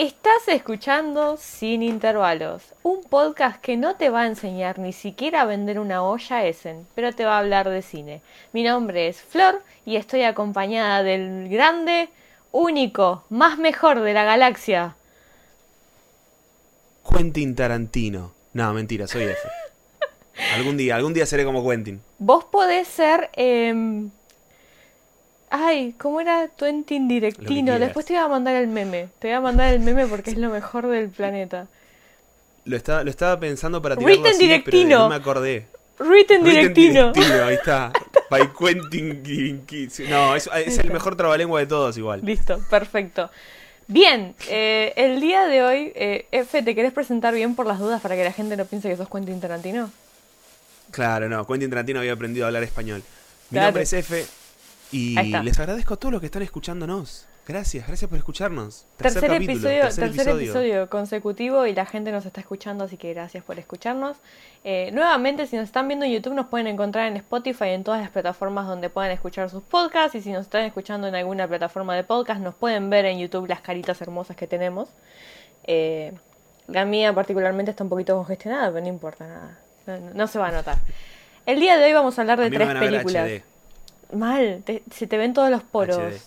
Estás escuchando Sin Intervalos, un podcast que no te va a enseñar ni siquiera a vender una olla Essen, pero te va a hablar de cine. Mi nombre es Flor y estoy acompañada del grande, único, más mejor de la galaxia. Quentin Tarantino. No, mentira, soy F. algún día, algún día seré como Quentin. Vos podés ser... em, Ay, ¿cómo era Quentin Directino? Después te voy a mandar el meme. Te voy a mandar el meme porque es lo mejor del planeta. Lo estaba, lo estaba pensando para tirarlo Written así, pero Directino. no me acordé. Written Written Directino. Directino, ahí está. By Quentin No, es, es el mejor trabalengua de todos igual. Listo, perfecto. Bien, eh, el día de hoy, eh, F, ¿te querés presentar bien por las dudas para que la gente no piense que sos Quentin Tarantino? Claro, no, Quentin Tarantino había aprendido a hablar español. Mi Claro. nombre es F y les agradezco a todos los que están escuchándonos. Gracias, gracias por escucharnos. Tercer, capítulo, episodio, tercer tercer episodio. consecutivo y la gente nos está escuchando, así que gracias por escucharnos. Eh, nuevamente, si nos están viendo en YouTube, nos pueden encontrar en Spotify y en todas las plataformas donde puedan escuchar sus podcasts. Y si nos están escuchando en alguna plataforma de podcast, nos pueden ver en YouTube las caritas hermosas que tenemos. Eh, la mía particularmente está un poquito congestionada, pero no importa nada. No, no se va a notar. El día de hoy vamos a hablar de A tres películas. Mal, te- se te ven todos los poros. HD.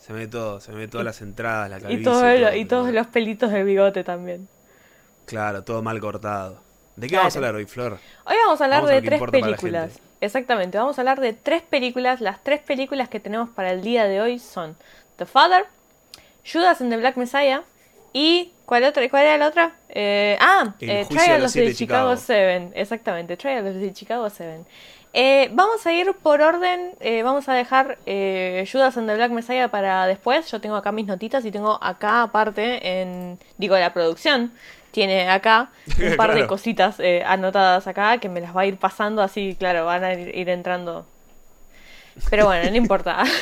Se me ve todo, se me ve todas las entradas, la calvicie. Y, todo y todos todo. los pelitos del bigote también. Claro, todo mal cortado. ¿De qué Claro. vamos a hablar hoy, Flor? Hoy vamos a hablar Vamos de tres películas. Exactamente, vamos a hablar de tres películas. Las tres películas que tenemos para el día de hoy son The Father, Judas and the Black Messiah y ¿cuál otra? ¿Cuál era la otra? Eh, ah, eh, Trial of the Chicago Chicago. 7. Exactamente, Trial of the Chicago 7. Eh, vamos a ir por orden, eh, vamos a dejar eh, Judas and the Black Messiah para después. Yo tengo acá mis notitas y tengo acá aparte en, digo, la producción tiene acá un par de cositas eh, anotadas acá que me las va a ir pasando así, claro, van a ir, entrando. Pero bueno, no importa.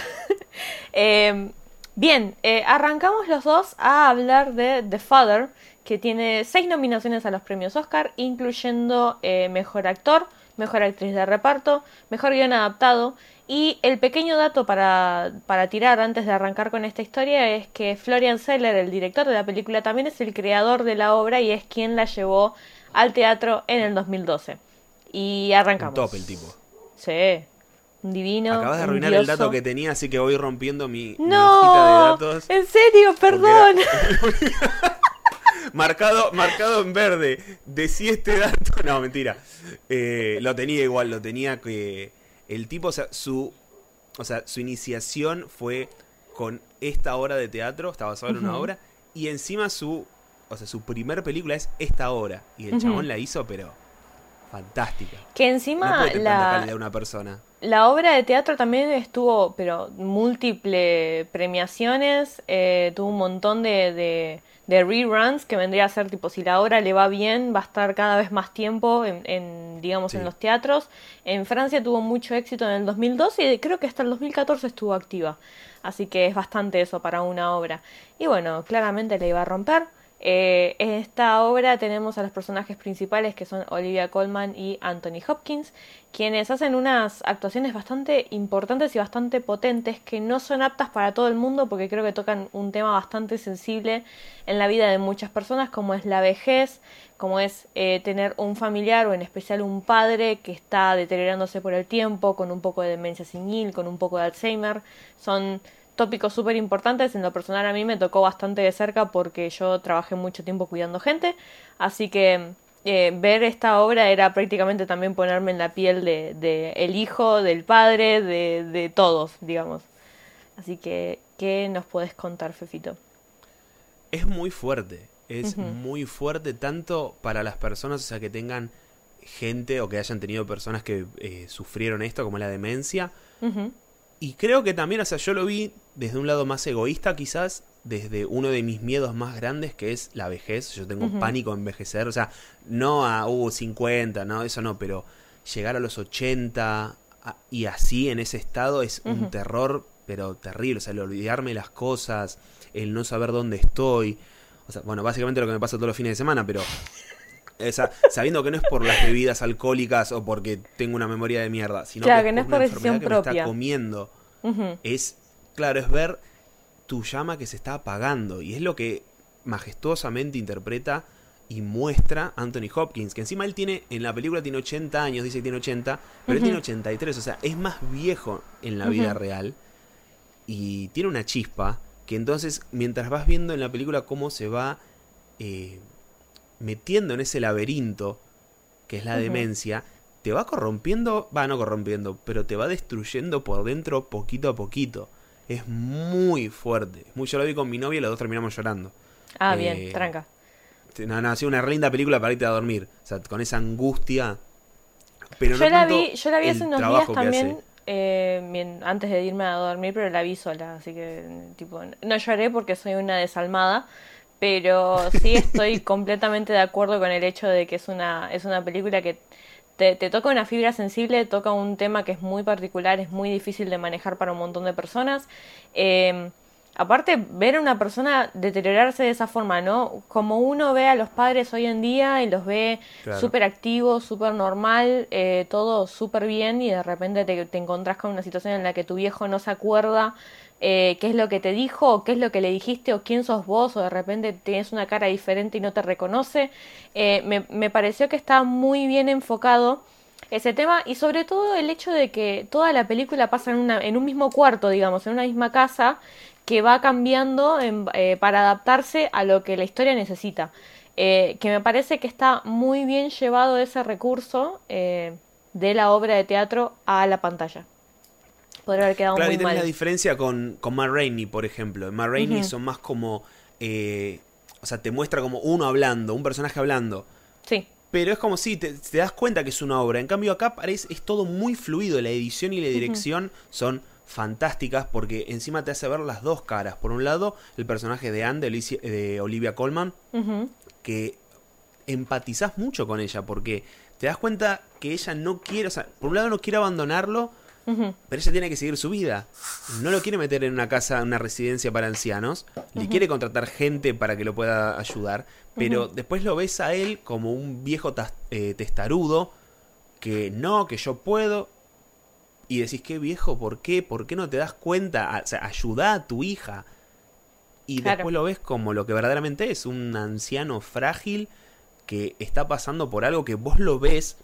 Eh, bien, eh, arrancamos los dos a hablar de The Father, que tiene seis nominaciones a los premios Oscar, incluyendo eh, Mejor Actor, Mejor Actriz de Reparto, Mejor Guión Adaptado. Y el pequeño dato para, para tirar antes de arrancar con esta historia es que Florian Zeller, el director de la película, también es el creador de la obra y es quien la llevó al teatro en el 2012. Y Un arrancamos. top el tipo. Sí, divino. Acabas de arruinar el dato que tenía, así que voy rompiendo mi, mi hojita de No, datos. en serio, perdón. Marcado, marcado en verde. Decí este dato. No, mentira. Eh, lo tenía igual, lo tenía que. El tipo, o sea, su. O sea, su iniciación fue con esta obra de teatro, está basado en una obra. Y encima su. O sea, su primer película es esta obra. Y el Ujú. chabón la hizo, pero. Fantástica. Que No encima tanta la, una persona. la obra de teatro también estuvo, pero múltiple premiaciones, eh, tuvo un montón de, de, de reruns que vendría a ser tipo, si la obra le va bien, va a estar cada vez más tiempo en, en, digamos, Sí. en los teatros. En Francia tuvo mucho éxito en el 2012 y creo que hasta el 2014 estuvo activa. Así que es bastante eso para una obra. Y bueno, claramente le iba a romper. Eh, en esta obra tenemos a los personajes principales que son Olivia Colman y Anthony Hopkins, quienes hacen unas actuaciones bastante importantes y bastante potentes que no son aptas para todo el mundo porque creo que tocan un tema bastante sensible en la vida de muchas personas como es la vejez, como es eh, tener un familiar o en especial un padre que está deteriorándose por el tiempo, con un poco de demencia senil, con un poco de Alzheimer. Son tópicos súper importantes. En lo personal a mí me tocó bastante de cerca porque yo trabajé mucho tiempo cuidando gente. Así que eh, ver esta obra era prácticamente también ponerme en la piel de, de el hijo, del padre, de, de todos, digamos. Así que, ¿qué nos puedes contar, Fefito? Es muy fuerte. Es muy fuerte tanto para las personas, o sea, que tengan gente o que hayan tenido personas que eh, sufrieron esto, como la demencia. Y creo que también, o sea, yo lo vi desde un lado más egoísta, quizás, desde uno de mis miedos más grandes, que es la vejez. Yo tengo Ujú. pánico a envejecer, o sea, no a, uh, 50, no, eso no, pero llegar a los 80 a- y así en ese estado es un terror, pero terrible, o sea, el olvidarme las cosas, el no saber dónde estoy. O sea, bueno, básicamente lo que me pasa todos los fines de semana, pero sabiendo que no es por las bebidas alcohólicas o porque tengo una memoria de mierda, sino Claro, que, que no es una decisión enfermedad que me está comiendo. Es, claro, es ver tu llama que se está apagando. Y es lo que majestuosamente interpreta y muestra Anthony Hopkins, que encima él tiene, en la película tiene 80 años, dice que tiene 80, pero él tiene 83, o sea, es más viejo en la vida real y tiene una chispa que entonces, mientras vas viendo en la película cómo se va eh, metiendo en ese laberinto que es la demencia, te va corrompiendo, va no corrompiendo, pero te va destruyendo por dentro poquito a poquito. Es muy fuerte. Muy, yo lo vi con mi novia y los dos terminamos llorando. Ah, bien, eh, tranca. No, no, ha sido una linda película para irte a dormir. O sea, con esa angustia. Pero yo, la vi, yo la vi hace unos días también, eh, antes de irme a dormir, pero la vi sola. Así que, tipo, no lloré porque soy una desalmada. Pero sí estoy completamente de acuerdo con el hecho de que es una, es una película que te, toca una fibra sensible, toca un tema que es muy particular, es muy difícil de manejar para un montón de personas. Eh, aparte, ver a una persona deteriorarse de esa forma, ¿no? Como uno ve a los padres hoy en día y los ve súper activos, súper normal, eh, todo súper bien y de repente te, te encontrás con una situación en la que tu viejo no se acuerda eh, qué es lo que te dijo, o qué es lo que le dijiste, o quién sos vos, o de repente tienes una cara diferente y no te reconoce. Eh, me, pareció que está muy bien enfocado ese tema y sobre todo el hecho de que toda la película pasa en, una, en un mismo cuarto, digamos, en una misma casa que va cambiando eh, para adaptarse a lo que la historia necesita. que me parece que está muy bien llevado ese recurso de la obra de teatro a la pantalla. Podría haber quedado claro, muy y tenés mal. la diferencia con, con Ma Rainey, por ejemplo. En Ma Rainey son más como. Eh, o sea, te muestra como uno hablando, un personaje hablando. Sí. Pero es como si te, te, das cuenta que es una obra. En cambio, acá parece, es todo muy fluido. La edición y la dirección son fantásticas porque encima te hace ver las dos caras. Por un lado, el personaje de Anne, de, Olivia Colman, que empatizás mucho con ella porque te das cuenta que ella no quiere, o sea, por un lado no quiere abandonarlo, pero ella tiene que seguir su vida. No lo quiere meter en una casa, en una residencia para ancianos. Le quiere contratar gente para que lo pueda ayudar. Pero después lo ves a él como un viejo eh, testarudo. Que no, que yo puedo. Y decís, ¿qué viejo? ¿Por qué? ¿Por qué no te das cuenta? O sea, ayuda a tu hija. Y después lo ves como lo que verdaderamente es. Un anciano frágil que está pasando por algo que vos lo ves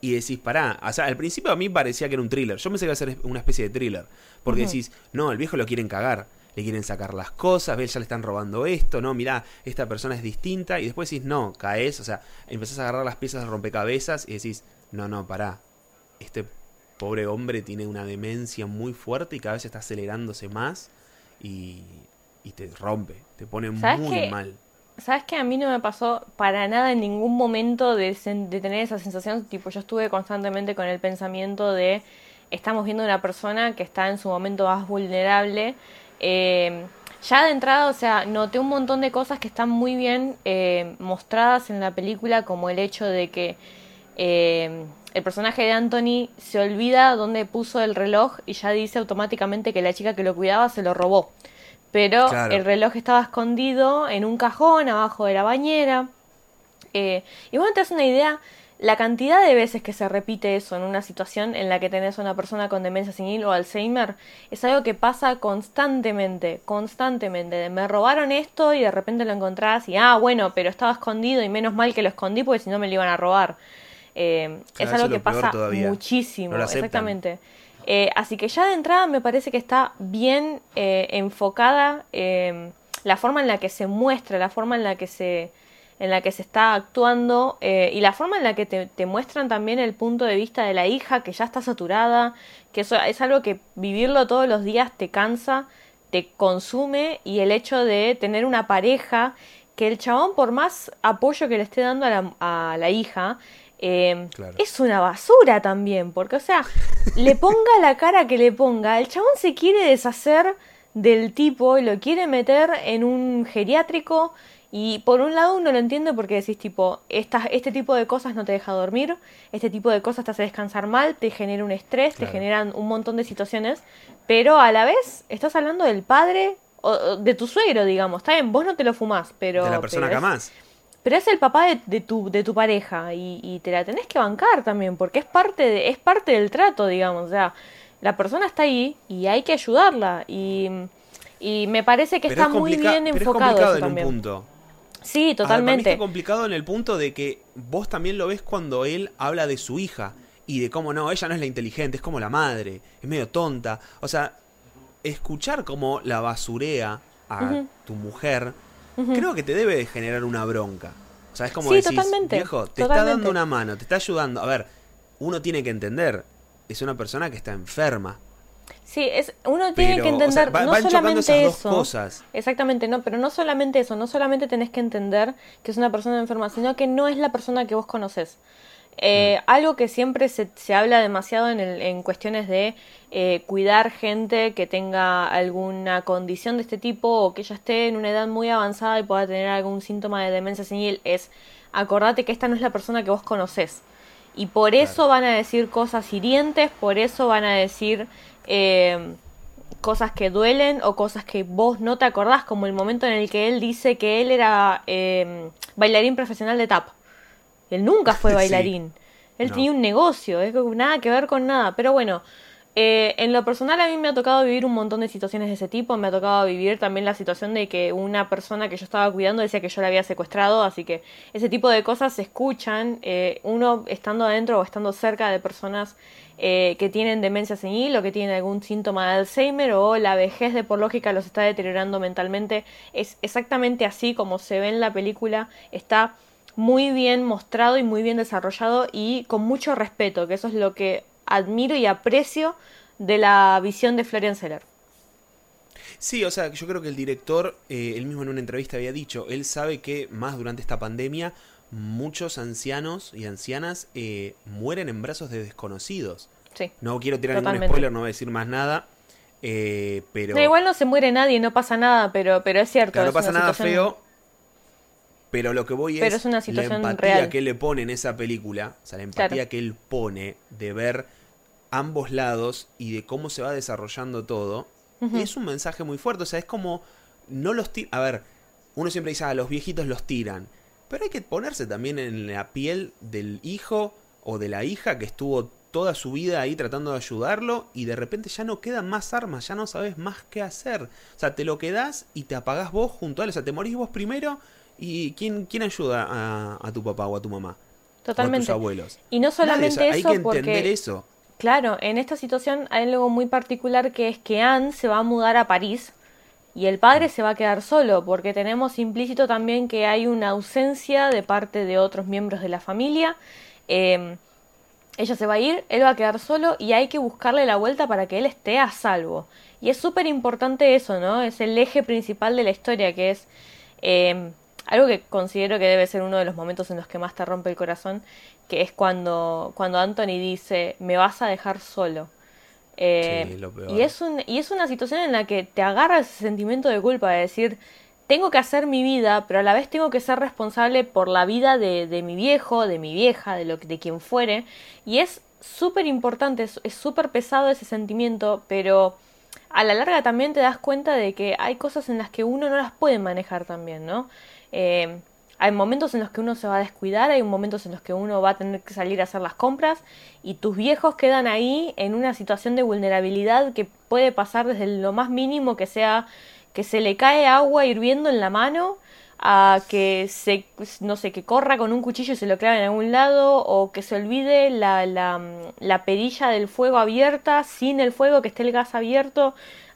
y decís, pará, o sea, al principio a mí parecía que era un thriller. Yo pensé que iba a ser una especie de thriller. Porque decís, no, el viejo lo quieren cagar. Le quieren sacar las cosas, ves, ya le están robando esto, no, mirá, esta persona es distinta. Y después decís, no, caes, o sea, empezás a agarrar las piezas de rompecabezas y decís, no, no, pará. Este pobre hombre tiene una demencia muy fuerte y cada vez está acelerándose más y, y te rompe, te pone muy mal. ¿Sabes que a mí no me pasó para nada en ningún momento de, tener esa sensación? Tipo, yo estuve constantemente con el pensamiento de estamos viendo una persona que está en su momento más vulnerable. Eh, ya de entrada, o sea, noté un montón de cosas que están muy bien eh, mostradas en la película, como el hecho de que eh, el personaje de Anthony se olvida dónde puso el reloj y ya dice automáticamente que la chica que lo cuidaba se lo robó pero el reloj estaba escondido en un cajón abajo de la bañera. Eh, y bueno, te das una idea la cantidad de veces que se repite eso en una situación en la que tenés a una persona con demencia senil o Alzheimer es algo que pasa constantemente, constantemente. me robaron esto y de repente lo encontrás y ah, bueno, pero estaba escondido y menos mal que lo escondí porque si no me lo iban a robar. Eh, es algo que pasa muchísimo, exactamente. Eh, así que ya de entrada me parece que está bien eh, enfocada eh, la forma en la que se muestra, la forma en la que se, en la que se está actuando y la forma en la que te, muestran también el punto de vista de la hija que ya está saturada, que eso es algo que vivirlo todos los días te cansa, te consume y el hecho de tener una pareja que el chabón por más apoyo que le esté dando a la hija, eh, es una basura también, porque, o sea, le ponga la cara que le ponga, el chabón se quiere deshacer del tipo y lo quiere meter en un geriátrico. Y por un lado uno lo entiende porque decís tipo, este tipo de cosas no te deja dormir, este tipo de cosas te hace descansar mal, te genera un estrés, te generan un montón de situaciones, pero a la vez estás hablando del padre o de tu suegro, digamos, está bien, vos no te lo fumás, pero... De la persona que amás pero es el papá de, tu, de tu pareja y, te la tenés que bancar también, porque es parte, de, es parte del trato, digamos. O sea, la persona está ahí y hay que ayudarla. Y, Y me parece que Pero está es muy bien pero es enfocado complicado eso en también. un punto. Sí, totalmente. está complicado en el punto de que vos también lo ves cuando él habla de su hija y de cómo no, ella no es la inteligente, es como la madre, es medio tonta. O sea, escuchar cómo la basurea a tu mujer, Creo que te debe de generar una bronca. O sea, es como Sí, decís, totalmente, viejo, te está dando una mano, te está ayudando. A ver, uno tiene que entender, es una persona que está enferma. Sí, es, uno tiene Pero, que o sea, entender va- no van solamente esas dos eso. cosas. Exactamente, no, pero no solamente eso, no solamente tenés que entender que es una persona enferma, sino que no es la persona que vos conoces. Eh, Algo que siempre se, se habla demasiado en, el- en cuestiones de eh, cuidar gente que tenga alguna condición de este tipo o que ya esté en una edad muy avanzada y pueda tener algún síntoma de demencia senil es acordate que esta no es la persona que vos conocés. Y por eso van a decir cosas hirientes, por eso van a decir eh, cosas que duelen o cosas que vos no te acordás, como el momento en el que él dice que él era bailarín profesional de tap. Él nunca fue Sí. bailarín. Él No. tenía un negocio, es nada que ver con nada. Pero bueno, eh, en lo personal a mí me ha tocado vivir un montón de situaciones de ese tipo. Me ha tocado vivir también la situación de que una persona que yo estaba cuidando decía que yo la había secuestrado. Así que ese tipo de cosas se escuchan. eh, uno estando adentro o estando cerca de personas eh, que tienen demencia senil o que tienen algún síntoma de Alzheimer o la vejez de por lógica los está deteriorando mentalmente. Es exactamente así como se ve en la película. Está muy bien mostrado y muy bien desarrollado y con mucho respeto, que eso es lo que admiro y aprecio de la visión de Florian Seller. Sí, o sea, yo creo que el director, eh, él mismo en una entrevista había dicho, él sabe que más durante esta pandemia muchos ancianos y ancianas eh, mueren en brazos de desconocidos. Sí. No quiero tirar ningún spoiler, no voy a decir más nada, eh, pero No, igual no se muere nadie, no pasa nada, pero, pero es cierto. claro, no pasa nada situación- feo. Pero lo que voy Pero es, es una la situación empatía real. que él le pone en esa película, o sea, la empatía Claro. que él pone de ver ambos lados y de cómo se va desarrollando todo, Ujú. es un mensaje muy fuerte. O sea, es como no los A ver, uno siempre dice, a los viejitos los tiran. Pero hay que ponerse también en la piel del hijo o de la hija que estuvo toda su vida ahí tratando de ayudarlo y de repente ya no quedan más armas, ya no sabes más qué hacer. O sea, te lo quedás y te apagás vos junto a él. O sea, te morís vos primero y ¿quién, quién ayuda a, a tu papá o a tu mamá? O a Totalmente. tus abuelos. Y no Nadie, o solamente hay eso, que entender porque eso. Claro, en esta situación hay algo muy particular que es que Anne se va a mudar a París y el padre se va a quedar solo porque tenemos implícito también que hay una ausencia de parte de otros miembros de la familia. Eh, ella se va a ir, él va a quedar solo y hay que buscarle la vuelta para que él esté a salvo. Y es súper importante eso, ¿no? Es el eje principal de la historia, que es eh, algo que considero que debe ser uno de los momentos en los que más te rompe el corazón, que es cuando, cuando Anthony dice, me vas a dejar solo. Eh, Sí, lo peor. y, es un, y es una situación en la que te agarra ese sentimiento de culpa, de decir, tengo que hacer mi vida, pero a la vez tengo que ser responsable por la vida de, de mi viejo, de mi vieja, de, lo, de quien fuere. Y es súper importante, es es súper pesado ese sentimiento, pero a la larga también te das cuenta de que hay cosas en las que uno no las puede manejar también, ¿no? Eh, hay momentos en los que uno se va a descuidar, hay momentos en los que uno va a tener que salir a hacer las compras y tus viejos quedan ahí en una situación de vulnerabilidad que puede pasar desde lo más mínimo que sea que se le cae agua hirviendo en la mano a que se no sé que corra con un cuchillo y se lo clave en algún lado o que se olvide la, la, la perilla del fuego abierta sin el fuego que esté el gas abierto.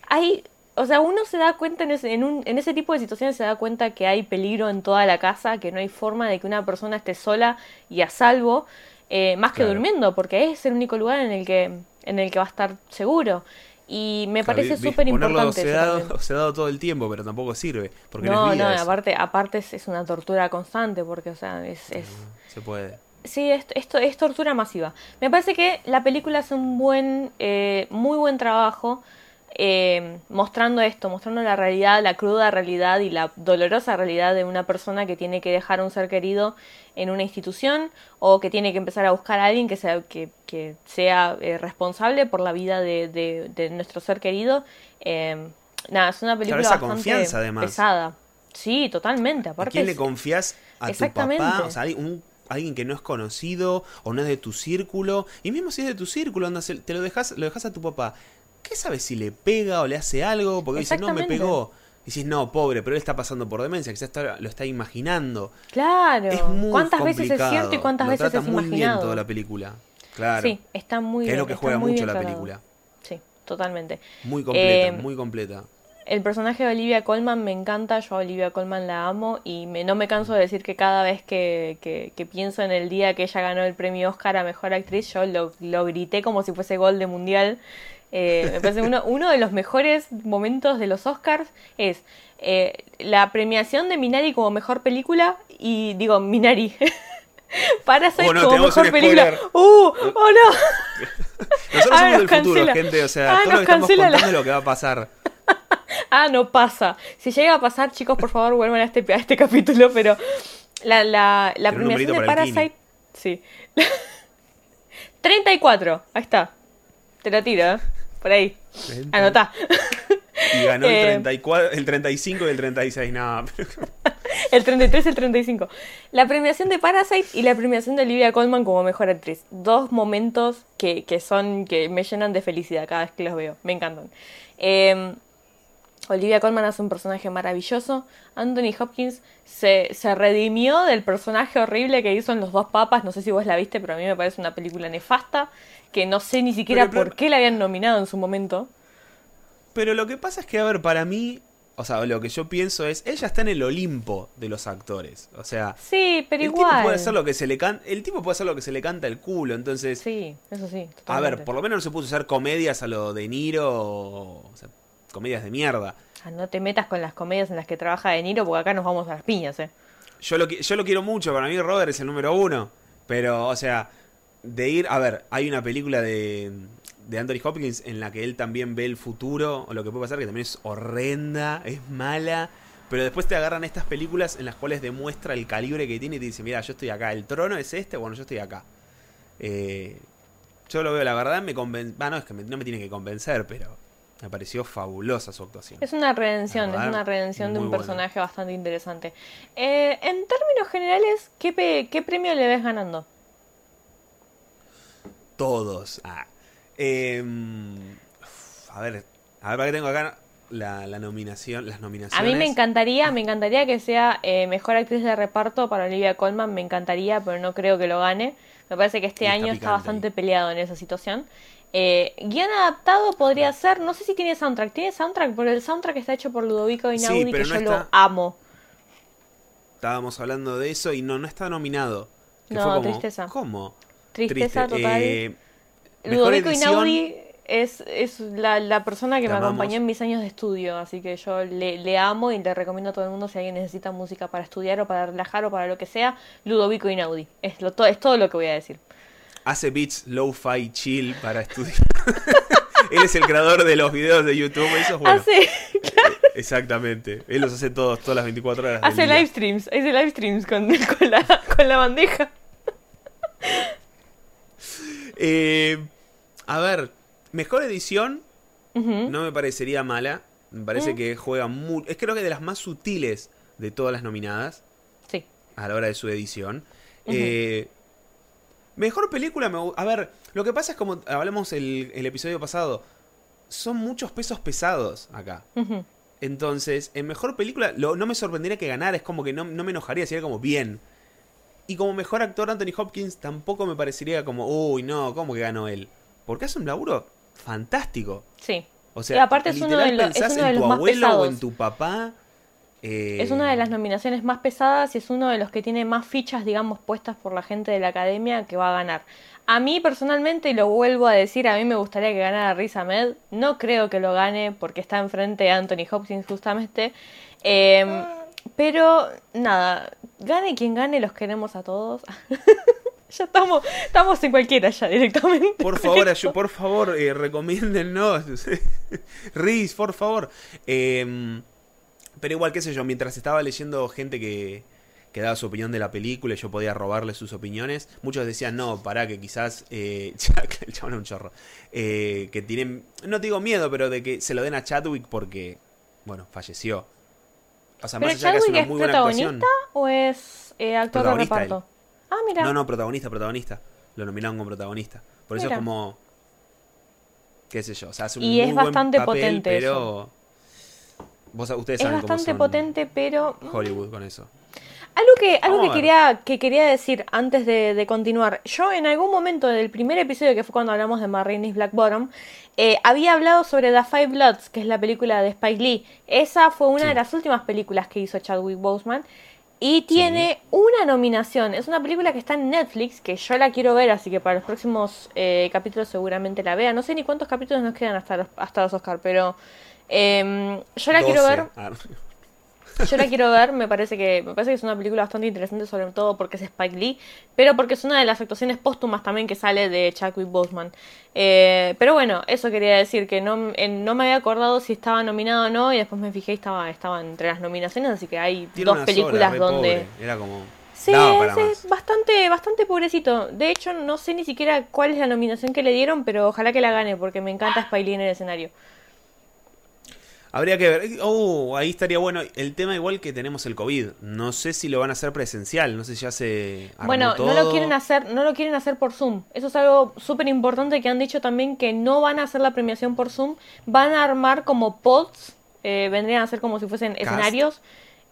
Hay o sea uno se da cuenta en ese, en, un, en ese tipo de situaciones se da cuenta que hay peligro en toda la casa que no hay forma de que una persona esté sola y a salvo eh, más que durmiendo porque es el único lugar en el que en el que va a estar seguro y me parece súper importante sedado, sedado todo el tiempo, pero tampoco sirve. Porque no, No, es vida no, eso. aparte, aparte es, es una tortura constante, porque, o sea, es, es, Se puede. sí, es, esto es tortura masiva. Me parece que la película hace un buen, eh, muy buen trabajo eh, mostrando esto, mostrando la realidad, la cruda realidad y la dolorosa realidad de una persona que tiene que dejar a un ser querido en una institución o que tiene que empezar a buscar a alguien que sea, que, que sea eh, responsable por la vida de, de- de nuestro ser querido. Eh, nada, es una película esa bastante además. pesada. Sí, totalmente. ¿A Aparte quién le confías? ¿A tu papá? O sea, hay un- alguien que no es conocido o no es de tu círculo. Y mismo si es de tu círculo, anda, se- te lo dejas, lo dejas a tu papá. ¿Qué sabes si le pega o le hace algo? Porque dice, no, me pegó. Y dices, no, pobre, pero él está pasando por demencia, quizás está- lo está imaginando. Claro. Es muy ¿Cuántas veces es cierto y cuántas Lo veces trata es muy bien toda la película. Claro. Sí, está muy que es lo que juega mucho la película. Sí, totalmente. Muy completa, Eh, muy completa. El personaje de Olivia Colman me encanta, yo a Olivia Colman la amo y me, no me canso de decir que cada vez que, que- que pienso en el día que ella ganó el premio Oscar a Mejor Actriz, yo lo, lo grité como si fuese gol de mundial. Eh, me parece uno, uno de los mejores momentos de los Oscars es eh, la premiación de Minari como Mejor Película y digo, Minari. Parasite Oh, no, como mejor película. ¡Uh! ¡Oh no! Nosotros Ah, somos del futuro, cancela. gente, o sea, Ah, todo lo nos que estamos cancela la- contando es lo que va a pasar. Ah, no pasa. Si llega a pasar, chicos, por favor, vuelvan a este, a este capítulo, pero la, la, la premiación de Parasite... Sí. 34, ahí está. Te la tiro, ¿eh? Por ahí. Anotá. Y ganó Eh. el, 34, el 35 y el 36, nada. El 33 y el 35. La premiación de Parasite y la premiación de Olivia Colman como mejor actriz. Dos momentos que, que son que me llenan de felicidad cada vez que los veo. Me encantan. Eh, Olivia Colman hace un personaje maravilloso. Anthony Hopkins se, se redimió del personaje horrible que hizo en Los Dos Papas. No sé si vos la viste, pero a mí me parece una película nefasta. Que no sé ni siquiera Pero por qué la habían nominado en su momento. Pero lo que pasa es que, a ver, para mí, o sea, lo que yo pienso es, ella está en el Olimpo de los actores. O sea, Sí, pero el igual. tipo puede hacer lo que se le canta, el tipo puede hacer lo que se le canta el culo, entonces, Sí, eso sí. a ver, por lo menos no se puso a hacer comedias a lo de Niro, o, sea, comedias de mierda. Ah, no te metas con las comedias en las que trabaja De Niro, porque acá nos vamos a las piñas, ¿eh? Yo lo, yo lo quiero mucho, para mí Robert es el número uno. Pero, o sea, de ir. A ver, hay una película de, de Anthony Hopkins en la que él también ve el futuro, o lo que puede pasar, que también es horrenda, es mala. Pero después te agarran estas películas en las cuales demuestra el calibre que tiene y te dice: Mira, yo estoy acá, el trono es este, bueno, yo estoy acá. Eh, yo lo veo, la verdad, me convence. no, es que me- no me tiene que convencer, pero me pareció fabulosa su actuación. Es una redención, es una redención de un personaje bastante interesante. Eh, en términos generales, ¿qué, pe- ¿qué premio le ves ganando? Todos. Ah. Eh, uf, a ver, a ver, para que tengo acá la, la nominación, las A nominaciones. mí me encantaría, me encantaría que sea eh, mejor actriz de reparto para Olivia Colman, me encantaría, pero no creo que lo gane. Me parece que este está año está bastante ahí. peleado en esa situación. Eh, guion adaptado podría ser, no sé si tiene soundtrack, ¿tiene soundtrack? Porque el soundtrack está hecho por Ludovico Sí, Einaudi, pero que no yo lo amo. Estábamos hablando de eso y no, no está nominado. Que No, fue como, tristeza. ¿Cómo? Tristeza Triste. total. Eh, Ludovico Inaudi es, es la, la persona que me amamos. acompañó en mis años de estudio, así que yo le, le amo y le recomiendo a todo el mundo si alguien necesita música para estudiar o para relajar o para lo que sea, Ludovico Inaudi. Es, lo, to- es todo lo que voy a decir. Hace beats low-fi chill para estudiar. Él es el creador de los videos de YouTube. Eso es bueno. Hace, Exactamente. Él los hace todos, todas las 24 horas. del hace día. live streams, hace live streams con, con, la, con la bandeja. Eh, a ver, mejor edición no me parecería mala. Me Mm. parece que juega muy... Es creo que de las más sutiles de todas las nominadas Sí. a la hora de su edición. Eh, mejor película, me a ver, lo que pasa es como hablamos el, el episodio pasado, son muchos pesos pesados acá. Entonces, en mejor película, lo- no me sorprendería que ganara, es como que no, no me enojaría, sería como bien. Y como mejor actor, Anthony Hopkins tampoco me parecería como, uy, no, ¿cómo que ganó él? Porque hace un laburo fantástico. Sí. O sea, Y aparte es uno literal de los- es pensás uno de en tu los más abuelo o pesados. en tu papá. eh, Es una de las nominaciones más pesadas y es uno de los que tiene más fichas, digamos, puestas por la gente de la academia que va a ganar. A mí personalmente, y lo vuelvo a decir, a mí me gustaría que ganara Riz Ahmed. No creo que lo gane porque está enfrente de Anthony Hopkins justamente. Eh, pero nada, gane quien gane, los queremos a todos. ya estamos, estamos en cualquiera ya directamente. Por favor, ayu- por favor, eh, recomiéndennos. Riz, por favor. Eh, pero igual, qué sé yo, mientras estaba leyendo gente que, que daba su opinión de la película y yo podía robarle sus opiniones, muchos decían, no, pará, que quizás... Eh, el chabón es un chorro. Eh, que tienen, no te digo miedo, pero de que se lo den a Chadwick porque, bueno, falleció. O sea, ¿Pero más allá de que hace Chadwick una es muy buena protagonista actuación. o es eh, actor de Protagonista reparto? Ah, mira. No, no, protagonista, protagonista. Lo nominaron como protagonista. Por eso es como. qué sé yo. O sea, hace un Y es buen bastante papel, potente pero. Vos, ustedes Es saben cómo bastante son potente, pero... Hollywood con eso. Algo que, algo que quería, que quería decir antes de, de continuar. Yo en algún momento del primer episodio, que fue cuando hablamos de Marines Black Bottom, eh, había hablado sobre The Five Bloods, que es la película de Spike Lee. Esa fue una Sí. de las últimas películas que hizo Chadwick Boseman. Y tiene una nominación. Es una película que está en Netflix, que yo la quiero ver, así que para los próximos eh, capítulos seguramente la vea. No sé ni cuántos capítulos nos quedan hasta los, hasta los Oscar, pero em, yo la quiero 12. ver. Yo la quiero ver, me parece que me parece que es una película bastante interesante, sobre todo porque es Spike Lee, pero porque es una de las actuaciones póstumas también que sale de Chadwick Boseman. Eh, pero bueno, eso quería decir, que no, eh, no me había acordado si estaba nominado o no, y después me fijé y estaba, estaba entre las nominaciones, así que hay tiene dos películas sola, donde... pobre. Era como. Sí, es bastante, bastante pobrecito. De hecho, no sé ni siquiera cuál es la nominación que le dieron, pero ojalá que la gane, porque me encanta Spike Lee en el escenario. Habría que ver. Oh, ahí estaría bueno. El tema igual que tenemos el COVID. No sé si lo van a hacer presencial. No sé si ya se armó Bueno, todo. no lo quieren hacer, no lo quieren hacer por Zoom. Eso es algo súper importante que han dicho también que no van a hacer la premiación por Zoom. Van a armar como pods, eh, vendrían a ser como si fuesen Cast. escenarios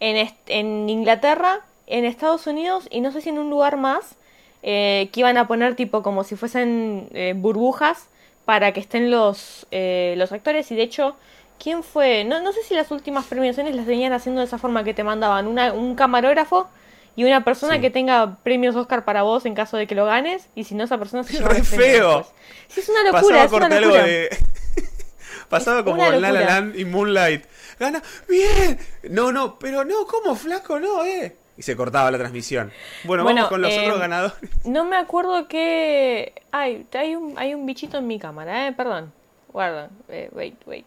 en, est- en Inglaterra, en Estados Unidos y no sé si en un lugar más eh, que iban a poner tipo como si fuesen eh, burbujas para que estén los, eh, los actores y de hecho ¿Quién fue? No, no sé si las últimas premiaciones las venían haciendo de esa forma que te mandaban una, un camarógrafo y una persona Sí. que tenga premios Oscar para vos en caso de que lo ganes y si no esa persona se lleva ¡Re feo! Sí, es una locura, Pasaba es una algo de. Pasaba como La La. Land y Moonlight. Gana. ¡Bien! No, no, pero no, ¿cómo flaco? No, eh. Y se cortaba la transmisión. Bueno, Bueno, vamos con los eh, otros ganadores. No me acuerdo que... Ay, hay un, hay un bichito en mi cámara, eh, perdón. Guarda, eh, wait, wait.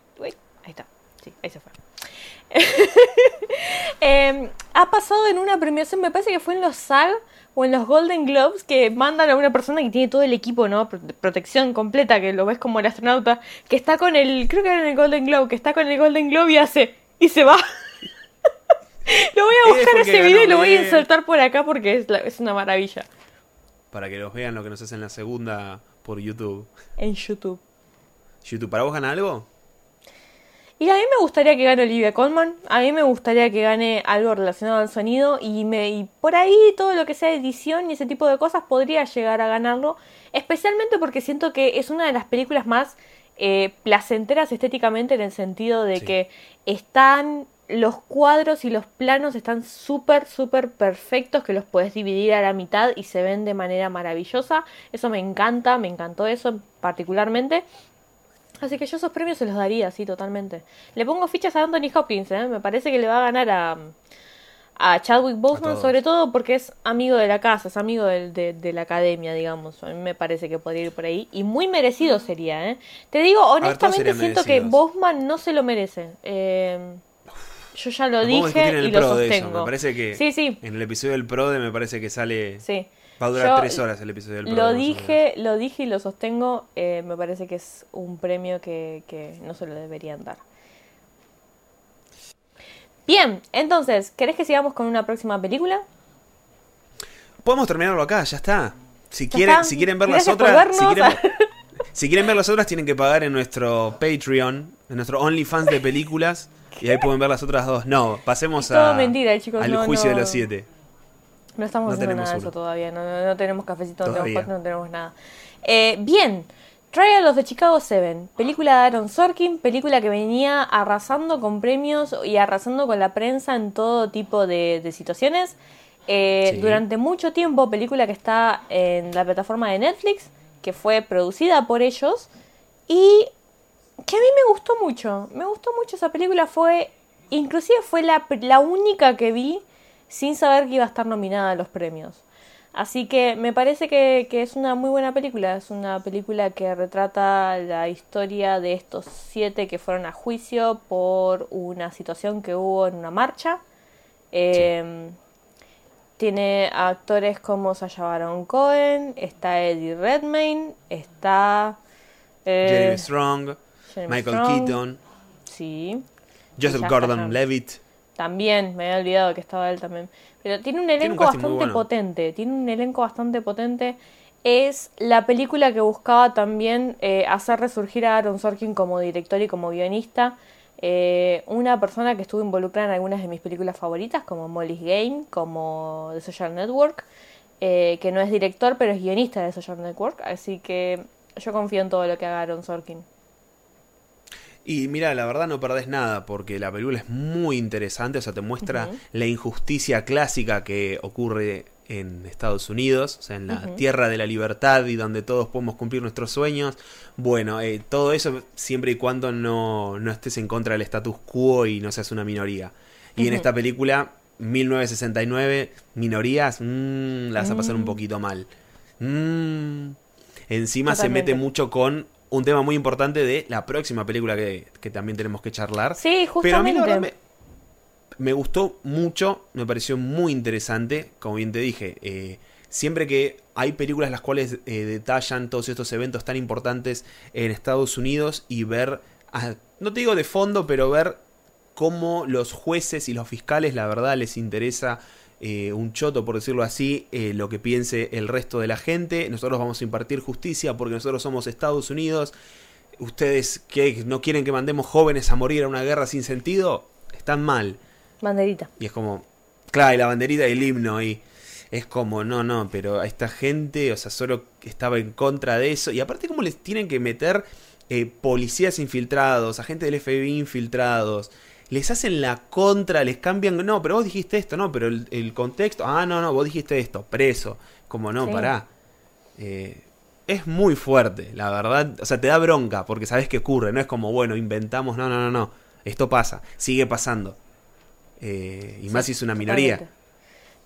Ahí está. Sí, ahí se fue. Eh, ha pasado en una premiación, me parece que fue en los SAG o en los Golden Globes, que mandan a una persona que tiene todo el equipo, ¿no? Pro- Protección completa, que lo ves como el astronauta, que está con el, creo que era en el Golden Globe, que está con el Golden Globe y hace, y se va. lo voy a buscar ese video y lo voy a insertar por acá porque es, la- es una maravilla. Para que los vean lo que nos hacen la segunda por YouTube. En YouTube. YouTube, ¿para vos gana algo? Y a mí me gustaría que gane Olivia Colman, a mí me gustaría que gane algo relacionado al sonido y, me, y por ahí todo lo que sea edición y ese tipo de cosas podría llegar a ganarlo, especialmente porque siento que es una de las películas más eh, placenteras estéticamente en el sentido de Sí. que están los cuadros y los planos están súper, súper perfectos que los puedes dividir a la mitad y se ven de manera maravillosa. Eso me encanta, me encantó eso particularmente. Así que yo esos premios se los daría, sí, totalmente. Le pongo fichas a Anthony Hopkins, ¿eh? Me parece que le va a ganar a, a Chadwick Boseman, sobre todo porque es amigo de la casa, es amigo de, de la academia, digamos. A mí me parece que podría ir por ahí. Y muy merecido sería, ¿eh? Te digo, honestamente, siento que. Boseman no se lo merece. Eh, yo ya lo dije y lo sostengo. Me parece que Sí, sí, en el episodio del PRODE me parece que sale. sí. Va a durar Yo tres horas el episodio del PRODE. Lo dije, lo dije y lo sostengo. eh, me parece que es un premio que, que no se lo deberían dar. Bien, entonces, ¿querés que sigamos con una próxima película? Podemos terminarlo acá, ya está. Si ¿Ya quieren, está? si quieren ver las otras, si quieren, si quieren ver las otras tienen que pagar en nuestro Patreon, en nuestro OnlyFans de películas y ahí pueden ver las otras dos. No, pasemos a mentira, chicos, al no, juicio no. de los siete. No estamos No haciendo nada de eso todavía. No, no, no tenemos cafecito, no tenemos no tenemos nada. Eh, bien, Trial of the Chicago Seven. Película de Aaron Sorkin. Película que venía arrasando con premios y arrasando con la prensa en todo tipo de, de situaciones. Eh, Sí. Durante mucho tiempo, película que está en la plataforma de Netflix, que fue producida por ellos. Y que a mí me gustó mucho. Me gustó mucho esa película. Fue, inclusive fue la, la única que vi sin saber que iba a estar nominada a los premios. Así que me parece que, que es una muy buena película. Es una película que retrata la historia de estos siete que fueron a juicio por una situación que hubo en una marcha. Eh, Tiene actores como Sacha Baron Cohen, está Eddie Redmayne, está... eh, Jeremy Strong, Jeremy Michael Strong. Keaton, Sí. Joseph ya Gordon está. Levitt. También, me había olvidado que estaba él también. Pero tiene un elenco bastante bueno. potente. Tiene un elenco bastante potente. es la película que buscaba también eh, hacer resurgir a Aaron Sorkin como director y como guionista. Eh, una persona que estuvo involucrada en algunas de mis películas favoritas, como Molly's Game, como The Social Network, eh, que no es director, pero es guionista de The Social Network. Así que yo confío en todo lo que haga Aaron Sorkin. Y mira, la verdad no perdés nada, porque la película es muy interesante, o sea, te muestra la injusticia clásica que ocurre en Estados Unidos, o sea, en la tierra de la libertad y donde todos podemos cumplir nuestros sueños. Bueno, eh, todo eso siempre y cuando no, no, estés en contra del status quo y no seas una minoría. Y en esta película, 1969, minorías, mmm, las vas a pasar un mm. poquito mal. Mm. Encima se mete mucho con un tema muy importante de la próxima película que, también tenemos que charlar. Sí, justamente. Pero a mí me, gustó mucho, me pareció muy interesante, como bien te dije. Eh, siempre que hay películas las cuales eh, detallan todos estos eventos tan importantes en Estados Unidos y ver, no te digo de fondo, pero ver cómo los jueces y los fiscales, la verdad, les interesa eh, un choto, por decirlo así, eh, lo que piense el resto de la gente. Nosotros vamos a impartir justicia porque nosotros somos Estados Unidos. Ustedes que no quieren que mandemos jóvenes a morir a una guerra sin sentido, están mal. Banderita. Y es como, claro, y la banderita y el himno y es como, no, no, pero a esta gente, o sea, solo estaba en contra de eso. Y aparte, ¿cómo les tienen que meter eh, policías infiltrados, agentes del FBI infiltrados? Les hacen la contra, les cambian, no, pero vos dijiste esto, no, pero el, contexto, ah, no, no, vos dijiste esto, preso, como no, pará. Eh, es muy fuerte, la verdad, o sea, te da bronca porque sabes que ocurre, no es como, bueno, inventamos, no, no, no, no, esto pasa, sigue pasando. Eh, y más si es una minoría.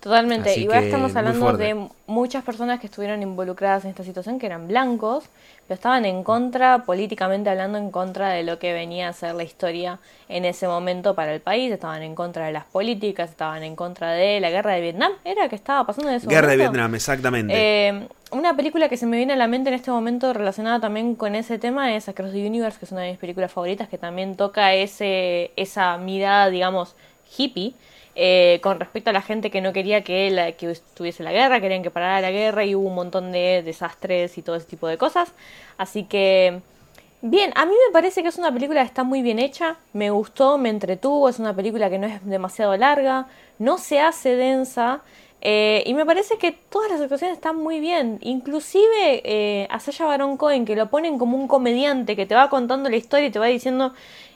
Totalmente. Igual estamos hablando de muchas personas que estuvieron involucradas en esta situación, que eran blancos, pero estaban en contra, políticamente hablando, en contra de lo que venía a ser la historia en ese momento para el país. Estaban en contra de las políticas, estaban en contra de la guerra de Vietnam. ¿Era que estaba pasando en ese guerra de Vietnam, exactamente. Eh, una película que se me viene a la mente en este momento relacionada también con ese tema es Across the Universe, que es una de mis películas favoritas, que también toca ese, esa mirada, digamos, hippie eh, con respecto a la gente que no quería que, estuviese la guerra, querían que parara la guerra y hubo un montón de desastres y todo ese tipo de cosas. Así que, bien, a mí me parece que es una película que está muy bien hecha, me gustó, me entretuvo, es una película que no es demasiado larga, no se hace densa. Eh, y me parece que todas las actuaciones están muy bien. Inclusive eh, a Sasha Baron Cohen, que lo ponen como un comediante que te va contando la historia y te va diciendo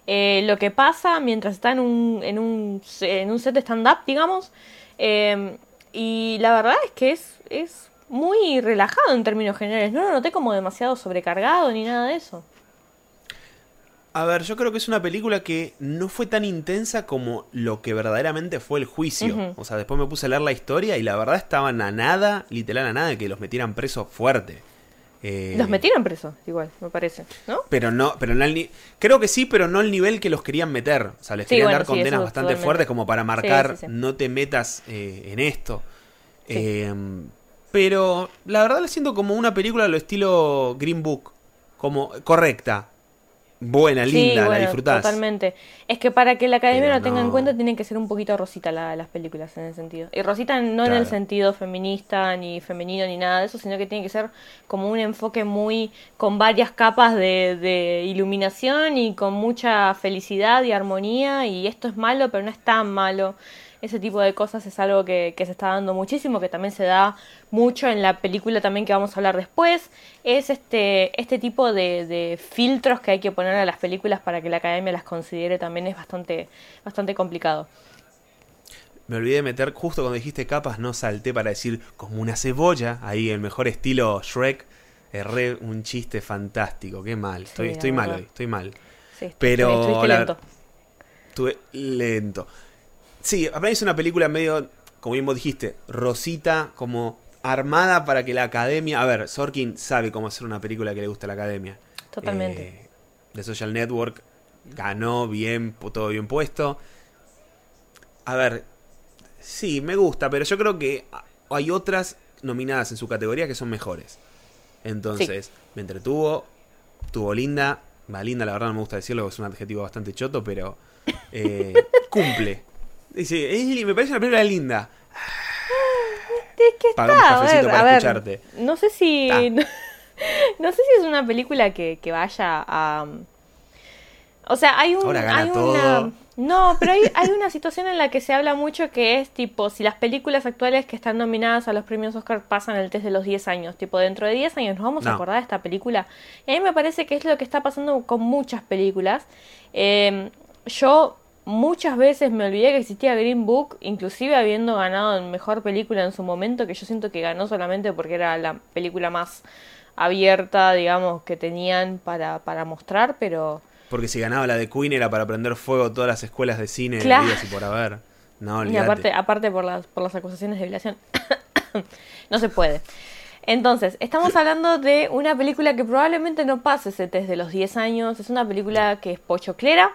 eh, lo que pasa mientras está en un, en un, en un set de stand-up, digamos. Eh, y la verdad es que es, es muy relajado en términos generales. No lo noté como demasiado sobrecargado ni nada de eso. A ver, yo creo que es una película que no fue tan intensa como lo que verdaderamente fue el juicio. O sea, después me puse a leer la historia y la verdad estaban a nada, literal a nada, de que los metieran presos fuerte. Eh, los metieron presos, igual, me parece, ¿no? Pero no, pero no creo que sí, pero no el nivel que los querían meter. O sea, les querían dar condenas bastante fuertes como para marcar, no te metas eh, en esto. Eh, pero la verdad la siento como una película de lo estilo Green Book, como correcta buena, linda, la disfrutás. Totalmente. Es que para que la academia lo tenga en cuenta, tienen que ser un poquito rosita las películas en ese sentido. Y rosita no en el sentido feminista, ni femenino, ni nada de eso, sino que tiene que ser como un enfoque muy. con varias capas de, de iluminación y con mucha felicidad y armonía. Y esto es malo, pero no es tan malo ese tipo de cosas es algo que, se está dando muchísimo, que también se da mucho en la película también que vamos a hablar después. Es este, este tipo de, filtros que hay que poner a las películas para que la academia las considere también es bastante, bastante complicado. Me olvidé de meter, justo cuando dijiste capas, no salté para decir como una cebolla, ahí el mejor estilo Shrek. Erré un chiste fantástico, qué mal. Estoy, estoy mal hoy, estoy mal. Pero. lento. Estuve lento. Sí, a mí es una película medio, como bien vos dijiste, rosita, como armada para que la academia. A ver, Sorkin sabe cómo hacer una película que le gusta a la academia. Totalmente. Eh, The Social Network ganó bien, todo bien puesto. A ver, sí, me gusta, pero yo creo que hay otras nominadas en su categoría que son mejores. Entonces, me entretuvo, tuvo linda. Va, linda, la verdad no me gusta decirlo, es un adjetivo bastante choto, pero eh, cumple. Dice, me parece una película linda. que está, Pagamos a cafecito ver, para a ver, escucharte. no sé si... No, sé si es una película que, que vaya a... O sea, hay un... Ahora gana hay todo. una... No, pero hay, hay una situación en la que se habla mucho que es tipo, si las películas actuales que están nominadas a los premios Oscar pasan el test de los 10 años, tipo, dentro de 10 años nos vamos a acordar de esta película. Y a mí me parece que es lo que está pasando con muchas películas. Eh, yo muchas veces me olvidé que existía Green Book, inclusive habiendo ganado en mejor película en su momento, que yo siento que ganó solamente porque era la película más abierta, digamos, que tenían para, para mostrar, pero... Porque si ganaba la de Queen era para prender fuego todas las escuelas de cine Claro. y por haber. No, Y aparte, aparte por las, por las acusaciones de violación. no se puede. Entonces, estamos hablando de una película que probablemente no pase ese test de los 10 años. Es una película que es pochoclera,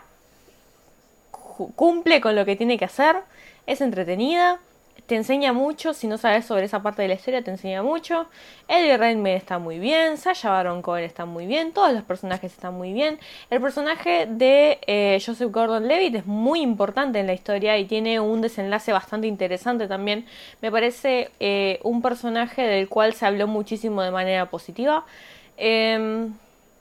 cumple con lo que tiene que hacer, es entretenida, te enseña mucho. Si no sabes sobre esa parte de la historia, te enseña mucho. Eddie Redmayne está muy bien, Sasha Baron Cohen está muy bien, todos los personajes están muy bien. El personaje de eh, Joseph Gordon-Levitt es muy importante en la historia y tiene un desenlace bastante interesante también. Me parece eh, un personaje del cual se habló muchísimo de manera positiva. Em,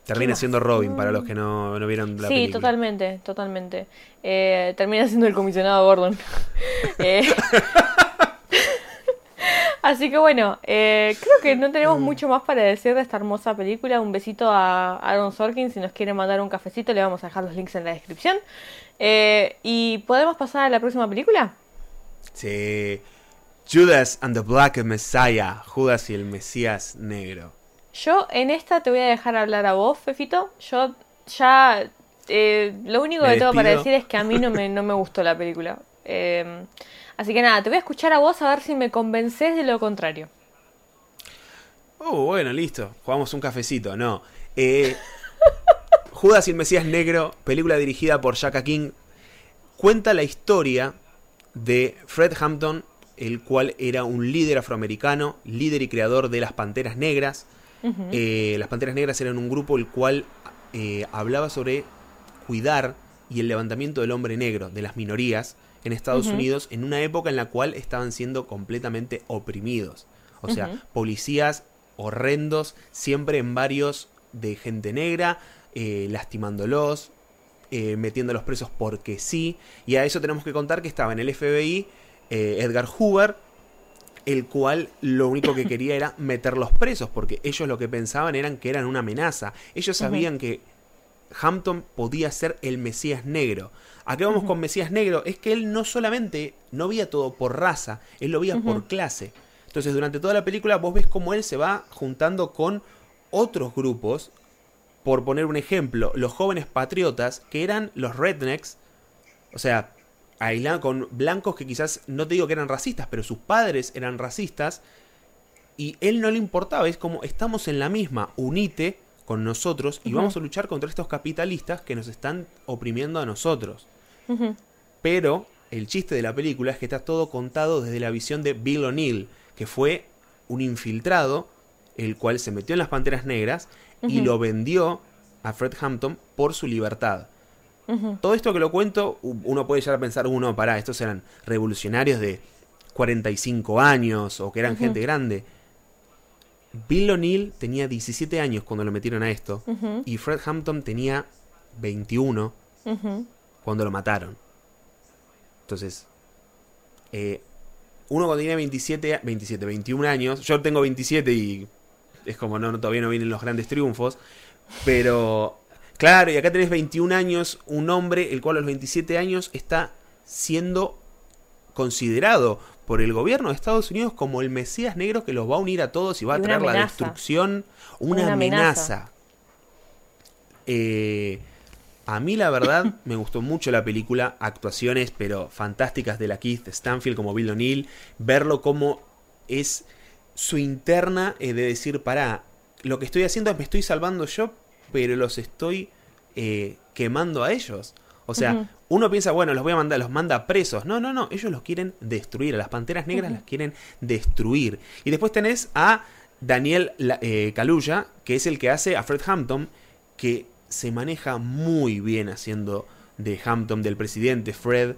Termina siendo Robin para los que no, no vieron la sí, película. totalmente, totalmente. Eh, termina siendo el comisionado Gordon. Eh, Así que bueno, eh, creo que no Mm. tenemos mucho más para decir de esta hermosa película. Un besito a Aaron Sorkin. Si nos quiere mandar un cafecito, le vamos a dejar los links en la descripción. Eh, ¿Y podemos pasar a la próxima película? Sí. Judas and the Black Messiah. Judas y el Mesías Negro. Yo en esta te voy a dejar hablar a vos, Fefito. Yo ya... eh, lo único que tengo para decir es que a mí no me, no me gustó la película. Eh, así que nada, te voy a escuchar a vos a ver si me convences de lo contrario. Oh, bueno, listo. Jugamos un cafecito, no. Eh, Judas y el Mesías Negro, película dirigida por Shaka King, cuenta la historia de Fred Hampton, el cual era un líder afroamericano, líder y creador de las Panteras Negras. Eh, las Panteras Negras eran un grupo el cual eh, hablaba sobre cuidar y el levantamiento del hombre negro, de las minorías en Estados. Unidos, en una época en la cual estaban siendo completamente oprimidos. O sea, policías horrendos, siempre en varios de gente negra, eh, lastimándolos, eh, metiéndolos presos porque sí. Y a eso tenemos que contar que estaba en el FBI eh, Edgar Hoover, el cual lo único que quería era meterlos presos, porque ellos lo que pensaban eran que eran una amenaza. Ellos sabían que Hampton podía ser el Mesías negro. ¿A qué vamos con Mesías negro? Es que él no solamente no veía todo por raza, él lo veía por clase. Entonces durante toda la película vos ves cómo él se va juntando con otros grupos. Por poner un ejemplo, los jóvenes patriotas, que eran los rednecks, o sea, aisla- con blancos que quizás no te digo que eran racistas, pero sus padres eran racistas, y él no le importaba, es como estamos en la misma, unite con nosotros y vamos a luchar contra estos capitalistas que nos están oprimiendo a nosotros. Pero el chiste de la película es que está todo contado desde la visión de Bill O'Neill, que fue un infiltrado, el cual se metió en las Panteras Negras y lo vendió a Fred Hampton por su libertad. Todo esto que lo cuento, uno puede llegar a pensar, uno, pará, estos eran revolucionarios de 45 años o que eran gente grande. Bill O'Neill tenía 17 años cuando lo metieron a esto y Fred Hampton tenía 21 Ujú. cuando lo mataron. Entonces, eh, uno cuando tenía 27, a- 27, 21 años, yo tengo 27 y es como no, no, todavía no vienen los grandes triunfos, pero claro, y acá tenés 21 años, un hombre el cual a los 27 años está siendo considerado por el gobierno de Estados Unidos como el Mesías negro que los va a unir a todos y va a traer la destrucción, una, Una amenaza. amenaza. Eh, a mí la verdad me gustó mucho la película, actuaciones pero fantásticas de la Keith Stanfield como Bill O'Neill, verlo como es su interna eh, de decir, pará, lo que estoy haciendo es me estoy salvando yo, pero los estoy eh, quemando a ellos. O sea, uno piensa, bueno, los voy a mandar, los manda presos. No, no, no, ellos los quieren destruir. A las panteras negras las quieren destruir. Y después tenés a Daniel eh, Kaluuya, que es el que hace a Fred Hampton, que se maneja muy bien haciendo de Hampton, del presidente Fred.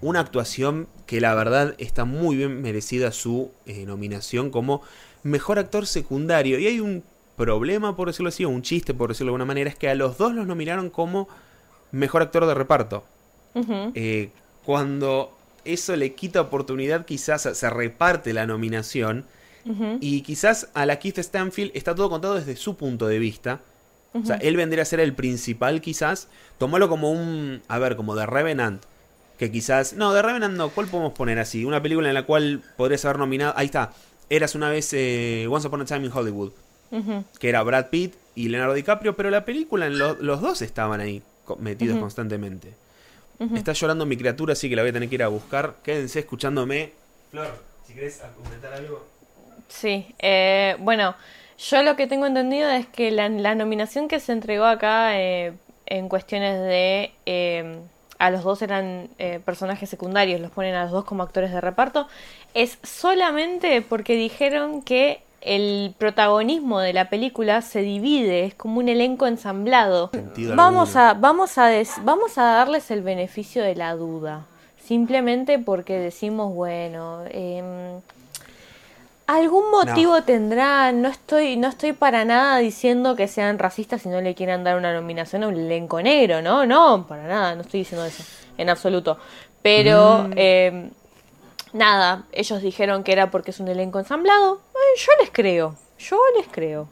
una actuación que la verdad está muy bien merecida su eh, nominación como mejor actor secundario. Y hay un problema, por decirlo así, o un chiste, por decirlo de alguna manera, es que a los dos los nominaron como mejor actor de reparto. Eh, cuando eso le quita oportunidad, quizás se reparte la nominación. Y quizás a la Keith Stanfield está todo contado desde su punto de vista. O sea, él vendría a ser el principal, quizás. Tomalo como un. A ver, como de Revenant. Que quizás. No, de Revenant no. ¿Cuál podemos poner así? Una película en la cual podrías haber nominado. Ahí está. Eras una vez eh, Once Upon a Time in Hollywood. Que era Brad Pitt y Leonardo DiCaprio. Pero la película, los dos estaban ahí metidos constantemente. Está llorando mi criatura, así que la voy a tener que ir a buscar. Quédense escuchándome. Flor, si querés comentar algo. Sí, eh, bueno, yo lo que tengo entendido es que la, nominación que se entregó acá eh, en cuestiones de... Eh, a los dos eran personajes secundarios, los ponen a los dos como actores de reparto, es solamente porque dijeron que el protagonismo de la película se divide, es como un elenco ensamblado. Vamos a, vamos, a vamos a darles el beneficio de la duda, simplemente porque decimos, bueno, eh, Algún motivo tendrá, no estoy, no estoy para nada diciendo que sean racistas y no le quieran dar una nominación a un elenco negro, ¿no? No, para nada, no estoy diciendo eso, en absoluto. Pero, mm. em, nada, ellos dijeron que era porque es un elenco ensamblado. yo les creo, yo les creo.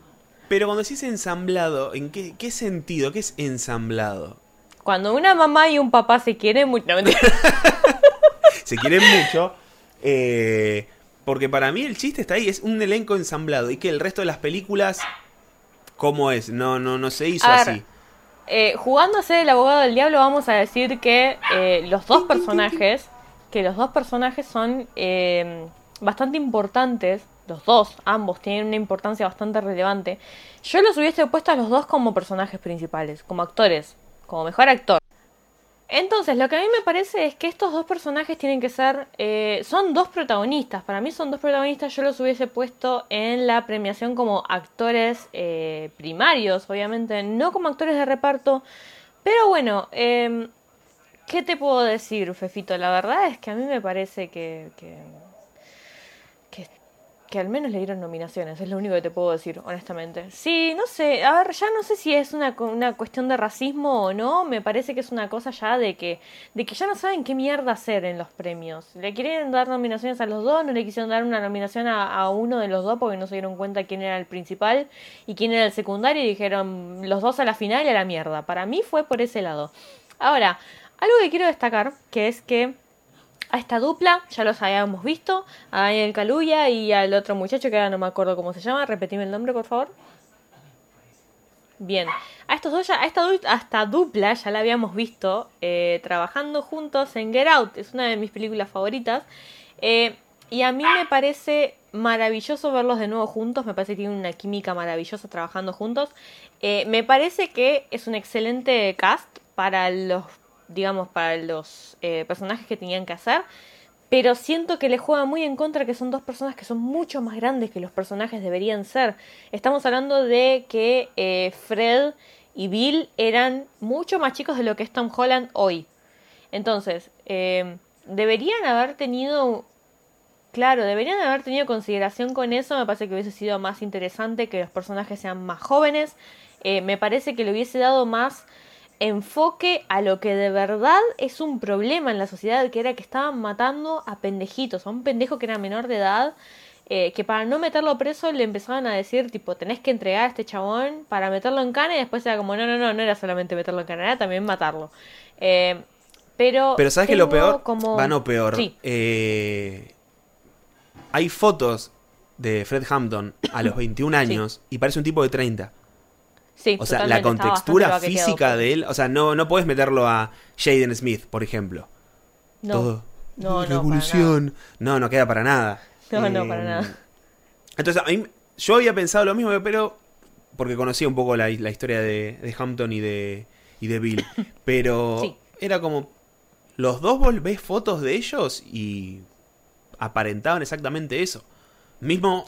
Pero cuando decís ensamblado, ¿en qué, qué sentido? ¿Qué es ensamblado? Cuando una mamá y un papá se quieren mucho... se quieren mucho, eh porque para mí el chiste está ahí, es un elenco ensamblado. Y que el resto de las películas, ¿cómo es? No, no, no se hizo así. Eh, jugando a ser el abogado del diablo, vamos a decir que eh, los dos personajes, que los dos personajes son eh, bastante importantes. Los dos, ambos, tienen una importancia bastante relevante. Yo los hubiese puesto a los dos como personajes principales, como actores, como mejor actor. Entonces, lo que a mí me parece es que estos dos personajes tienen que ser. Eh, son dos protagonistas. Para mí son dos protagonistas. Yo los hubiese puesto en la premiación como actores eh, primarios, obviamente, no como actores de reparto. Pero bueno, eh, ¿qué te puedo decir, Fefito? La verdad es que a mí me parece que, que que al menos le dieron nominaciones, es lo único que te puedo decir, honestamente. Sí, no sé, a ver, ya no sé si es una, una cuestión de racismo o no, me parece que es una cosa ya de que, de que ya no saben qué mierda hacer en los premios. Le quieren dar nominaciones a los dos, no le quisieron dar una nominación a, a uno de los dos porque no se dieron cuenta quién era el principal y quién era el secundario y dijeron los dos a la final y a la mierda. Para mí fue por ese lado. Ahora, algo que quiero destacar, que es que a esta dupla, ya los habíamos visto, a Daniel Caluya y al otro muchacho que ahora no me acuerdo cómo se llama, repetime el nombre por favor. Bien, a estos dos ya, a esta, dupla ya la habíamos visto eh, trabajando juntos en Get Out, es una de mis películas favoritas. Eh, y a mí me parece maravilloso verlos de nuevo juntos, me parece que tienen una química maravillosa trabajando juntos. Eh, me parece que es un excelente cast para los digamos, para los eh, personajes que tenían que hacer. Pero siento que le juega muy en contra que son dos personas que son mucho más grandes que los personajes deberían ser. Estamos hablando de que eh, Fred y Bill eran mucho más chicos de lo que es Tom Holland hoy. Entonces, eh, deberían haber tenido Claro, deberían haber tenido consideración con eso. Me parece que hubiese sido más interesante que los personajes sean más jóvenes. me parece que le hubiese dado más enfoque a lo que de verdad es un problema en la sociedad, que era que estaban matando a pendejitos, a un pendejo que era menor de edad, eh, que para no meterlo preso le empezaban a decir, tipo, tenés que entregar a este chabón para meterlo en cana y después era como, no, no, no, no era solamente meterlo en cana, era también matarlo. Eh, pero... Pero ¿sabes que lo peor? Como... Va, no peor. Eh, hay fotos de Fred Hampton a los 21 años y parece un tipo de 30 o sea, la contextura física de él, o sea, no, no puedes meterlo a Jaden Smith, por ejemplo. No. Todo. No, Revolución. No, no, queda para nada. No, no, para nada. Entonces, a mí, yo había pensado lo mismo, pero. Porque conocía un poco la, historia de, Hampton y de, y de Bill. Pero era como. Los dos vos ves fotos de ellos y aparentaban exactamente eso. Mismo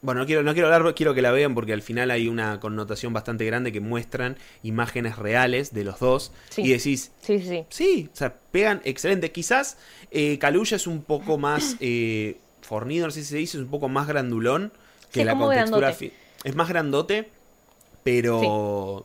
Bueno, no quiero, no quiero hablar, quiero que la vean porque al final hay una connotación bastante grande que muestran imágenes reales de los dos. Sí. Y decís, Sí, sí. sí, o sea, pegan excelente. Quizás eh, es un poco más eh, fornido, no sé si se dice, es un poco más grandulón que Sí, la contextura. Es más grandote, pero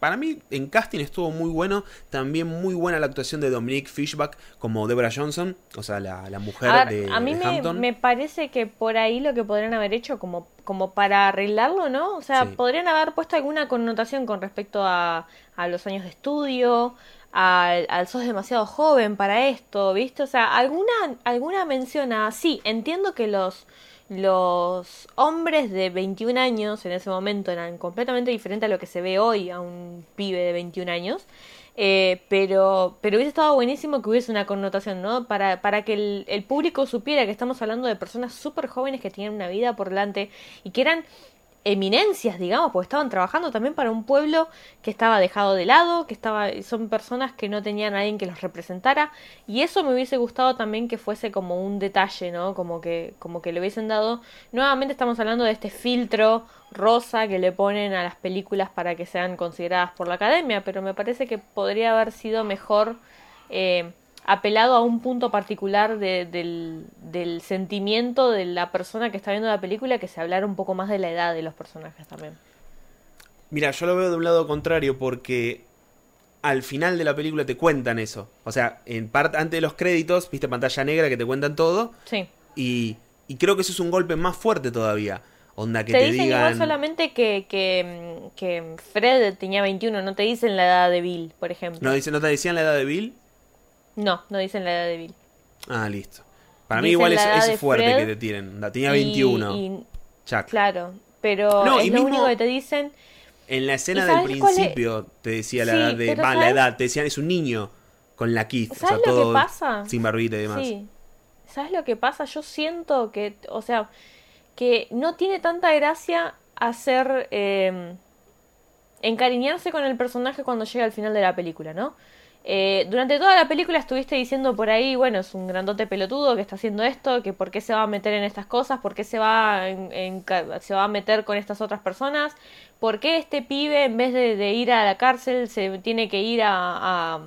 para mí en casting estuvo muy bueno. También muy buena la actuación de Dominique Fishback como Deborah Johnson, o sea, la, la mujer A, ver, de, a mí de me, parece que por ahí lo que podrían haber hecho como, como para arreglarlo, ¿no? O sea, Sí. podrían haber puesto alguna connotación con respecto a, a los años de estudio, al, al sos demasiado joven para esto, ¿viste? O sea, alguna, alguna mención a... Sí, entiendo que los, los hombres de 21 años en ese momento eran completamente diferentes a lo que se ve hoy a un pibe de 21 años. Eh, pero, pero hubiese estado buenísimo que hubiese una connotación, ¿no? Para, para que el, el público supiera que estamos hablando de personas súper jóvenes que tenían una vida por delante y que eran eminencias, digamos, porque estaban trabajando también para un pueblo que estaba dejado de lado, que estaba, son personas que no tenían a alguien que los representara, y eso me hubiese gustado también que fuese como un detalle, ¿no? Como que, como que le hubiesen dado. Nuevamente estamos hablando de este filtro rosa que le ponen a las películas para que sean consideradas por la academia, pero me parece que podría haber sido mejor eh, apelado a un punto particular de- del, del sentimiento de la persona que está viendo la película, que se hablara un poco más de la edad de los personajes también. Mira, yo lo veo de un lado contrario porque al final de la película te cuentan eso. O sea, en parte antes de los créditos, viste pantalla negra que te cuentan todo Sí. y, y creo que eso es un golpe más fuerte todavía. Onda que te, te, dicen digan igual solamente que, que, que Fred tenía 21, no te dicen la edad de Bill, por ejemplo. no dice no te decían la edad de Bill. No, no dicen la edad de Bill. Ah, listo. Para mí igual la es, fuerte Fred que te tiren. Onda, Tenía Y- 21. y- Chuck. claro, pero No, es y lo mismo- único que te dicen. En la escena ¿Y del principio te decía la Sí, edad de. Va, la edad. Te decían es un niño con la. O sea, ¿Sabes lo que todo pasa? sin barbita y demás. Sí. ¿Sabes lo que pasa? Yo siento que, o sea, que no tiene tanta gracia hacer eh, encariñarse con el personaje cuando llega al final de la película, ¿no? Eh, durante toda la película estuviste diciendo por ahí, bueno, es un grandote pelotudo que está haciendo esto, que por qué se va a meter en estas cosas, por qué se va, se va a meter con estas otras personas, por qué este pibe en vez de, de ir a la cárcel se tiene que ir a, a,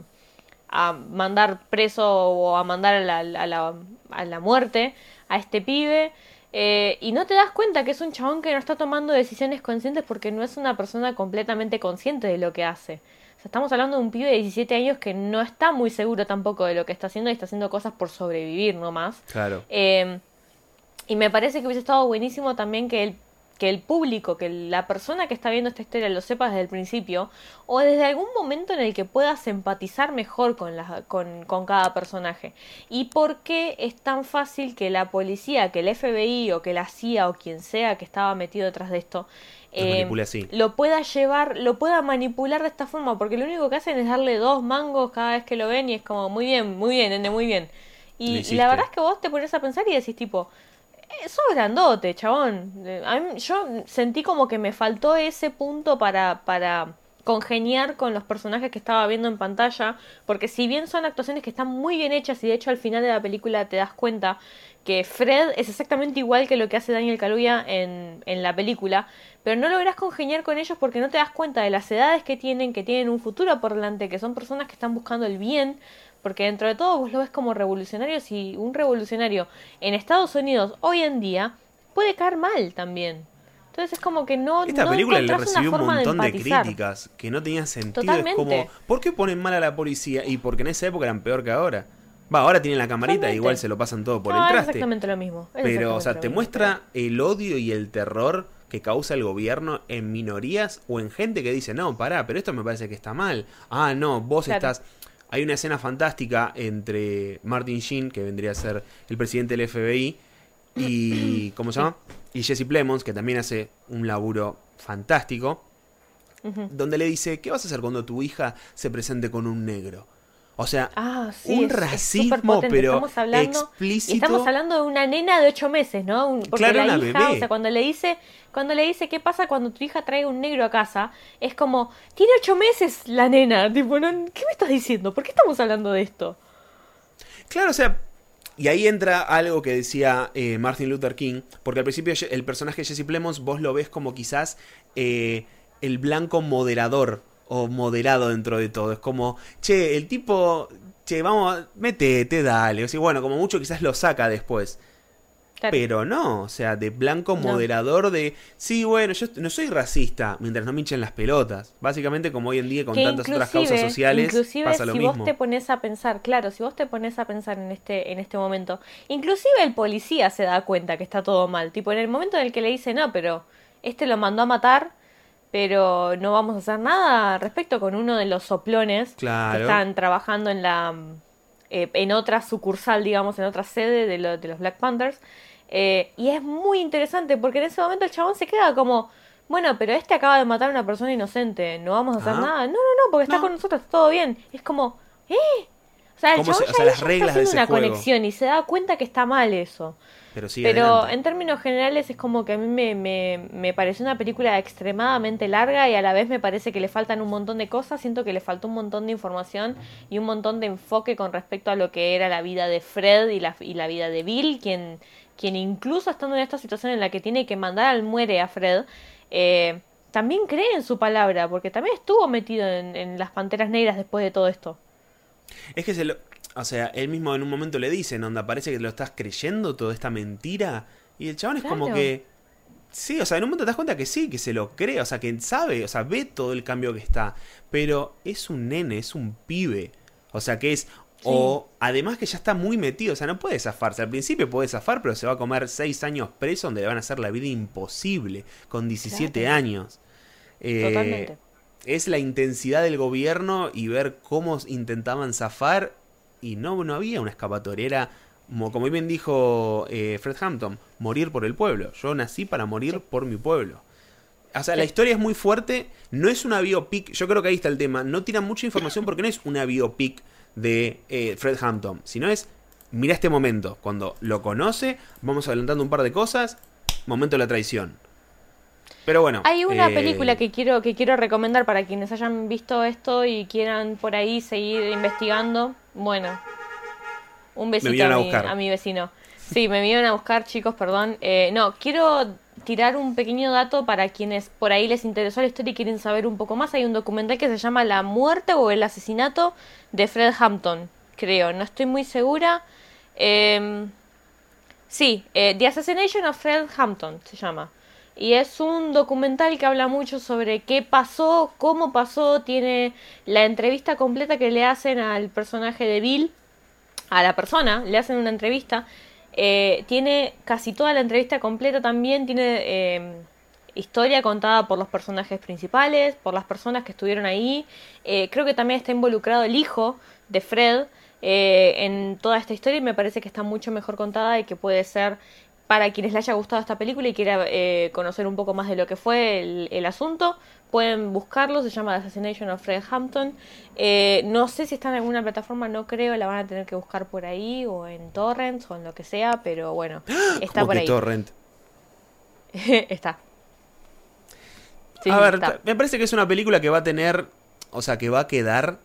a mandar preso o a mandar a la, a la, a la muerte a este pibe. Eh, y no te das cuenta que es un chabón que no está tomando decisiones conscientes porque no es una persona completamente consciente de lo que hace. O sea, estamos hablando de un pibe de 17 años que no está muy seguro tampoco de lo que está haciendo y está haciendo cosas por sobrevivir nomás. Claro. Eh, y me parece que hubiese estado buenísimo también que el, que el público, que la persona que está viendo esta historia lo sepa desde el principio, o desde algún momento en el que puedas empatizar mejor con, la, con, con cada personaje. Y por qué es tan fácil que la policía, que el FBI o que la CIA o quien sea que estaba metido detrás de esto, así. lo pueda llevar, lo pueda manipular de esta forma, porque lo único que hacen es darle dos mangos cada vez que lo ven y es como, muy bien, muy bien, muy bien. Y, y la verdad es que vos te pones a pensar y decís tipo, eh, sos grandote, chabón. Eh, yo sentí como que me faltó ese punto para, para congeniar con los personajes que estaba viendo en pantalla, porque si bien son actuaciones que están muy bien hechas y de hecho al final de la película te das cuenta que Fred es exactamente igual que lo que hace Daniel Kaluuya en, en la película, pero no logras congeniar con ellos porque no te das cuenta de las edades que tienen, que tienen un futuro por delante, que son personas que están buscando el bien, porque dentro de todo vos lo ves como revolucionarios y un revolucionario en Estados Unidos hoy en día puede caer mal también. Entonces es como que no Esta no película le recibió un montón de, críticas que no tenían sentido. Totalmente. Es como, ¿por qué ponen mal a la policía? Y porque en esa época eran peor que ahora. Va, ahora tienen la camarita, Totalmente. igual se lo pasan todo por No, el es traste. exactamente lo mismo. es Pero, o sea, te mismo. muestra el odio y el terror que causa el gobierno en minorías o en gente que dice, no, pará, pero esto me parece que está mal. Ah, no, vos Claro. estás... Hay una escena fantástica entre Martin Sheen, que vendría a ser el presidente del FBI, y... ¿Cómo se llama? Y Jesse Plemons, que también hace un laburo fantástico, donde le dice, ¿qué vas a hacer cuando tu hija se presente con un negro? O sea, Ah, sí, un es- racismo, pero estamos hablando, explícito. estamos hablando de una nena de ocho meses, ¿no? Un- porque Claro, la una hija, bebé. o sea, cuando le dice, cuando le dice qué pasa cuando tu hija trae un negro a casa, es como, tiene ocho meses la nena, tipo, no, ¿qué me estás diciendo? ¿Por qué estamos hablando de esto? Claro, o sea, y ahí entra algo que decía eh, Martin Luther King, porque al principio el personaje de Jesse Plemons vos lo ves como quizás eh, el blanco moderador o moderado dentro de todo. Es como, che, el tipo, che, vamos, métete, dale. O sea, bueno, como mucho quizás lo saca después. Pero no, o sea, de blanco moderador de, sí, bueno, yo no soy racista mientras no me hinchen las pelotas. Básicamente como hoy en día con tantas otras causas sociales inclusive pasa lo si vos te pones a pensar, claro, si vos te pones a pensar en este en este momento, inclusive el policía se da cuenta que está todo mal, tipo en el momento en el que le dice, "No, pero este lo mandó a matar." Pero no vamos a hacer nada respecto con uno de los soplones que están trabajando en la eh, en otra sucursal, digamos, en otra sede de, de los Black Panthers. Eh, y es muy interesante porque en ese momento el chabón se queda como, bueno, pero este acaba de matar a una persona inocente, no vamos a hacer nada. No, no, no, porque está con nosotros, todo bien. Es como, ¿eh? O sea, el chabón ya, está haciendo una conexión y se da cuenta que está mal eso. Pero, Pero en términos generales es como que a mí me, me, me pareció una película extremadamente larga y a la vez me parece que le faltan un montón de cosas. Siento que le faltó un montón de información y un montón de enfoque con respecto a lo que era la vida de Fred y la, y la vida de Bill, quien quien incluso estando en esta situación en la que tiene que mandar al muere a Fred, eh, también cree en su palabra, porque también estuvo metido en, las Panteras Negras después de todo esto. Es que se lo... O sea, él mismo en un momento le dice, onda, parece que lo estás creyendo toda esta mentira. Y el chabón es como que... Sí, o sea, en un momento te das cuenta que sí, que se lo cree, o sea, que sabe, o sea, ve todo el cambio que está. Pero es un nene, es un pibe. O sea, que es o además que ya está muy metido, o sea, no puede zafarse. Al principio puede zafar, pero se va a comer 6 años preso donde le van a hacer la vida imposible con 17 años. Eh, Totalmente. Es la intensidad del gobierno y ver cómo intentaban zafar y no, no había una escapatoria. Era, como bien dijo eh, Fred Hampton, morir por el pueblo. Yo nací para morir por mi pueblo. O sea, la historia es muy fuerte, no es una biopic, yo creo que ahí está el tema, no tiran mucha información porque no es una biopic de eh, Fred Hampton, sino es, mira este momento, cuando lo conoce, vamos adelantando un par de cosas, momento de la traición. Pero bueno. Hay una eh, película que quiero, que quiero recomendar para quienes hayan visto esto y quieran por ahí seguir investigando. Bueno, un besito a, mi, vecino. Sí, me vinieron a buscar, chicos, perdón. Eh, no, quiero tirar un pequeño dato para quienes por ahí les interesó la historia y quieren saber un poco más. Hay un documental que se llama La muerte o el asesinato de Fred Hampton, creo. No estoy muy segura. Eh, sí, eh, The Assassination of Fred Hampton se llama. Y es un documental que habla mucho sobre qué pasó, cómo pasó. Tiene la entrevista completa que le hacen al personaje de Bill, a la persona, le hacen una entrevista eh, tiene casi toda la entrevista completa también, tiene eh, historia contada por los personajes principales, por las personas que estuvieron ahí. Eh, creo que también está involucrado el hijo de Fred en toda esta historia y me parece que está mucho mejor contada y que puede ser para quienes le haya gustado esta película y quiera conocer un poco más de lo que fue el asunto, Pueden buscarlo, se llama The Assassination of Fred Hampton. Eh, no sé si está en alguna plataforma, no creo, la van a tener que buscar por ahí, o en torrents, o en lo que sea, pero bueno, está por ahí. torrent? está. a ver, me parece que es una película que va a tener, o sea, que va a quedar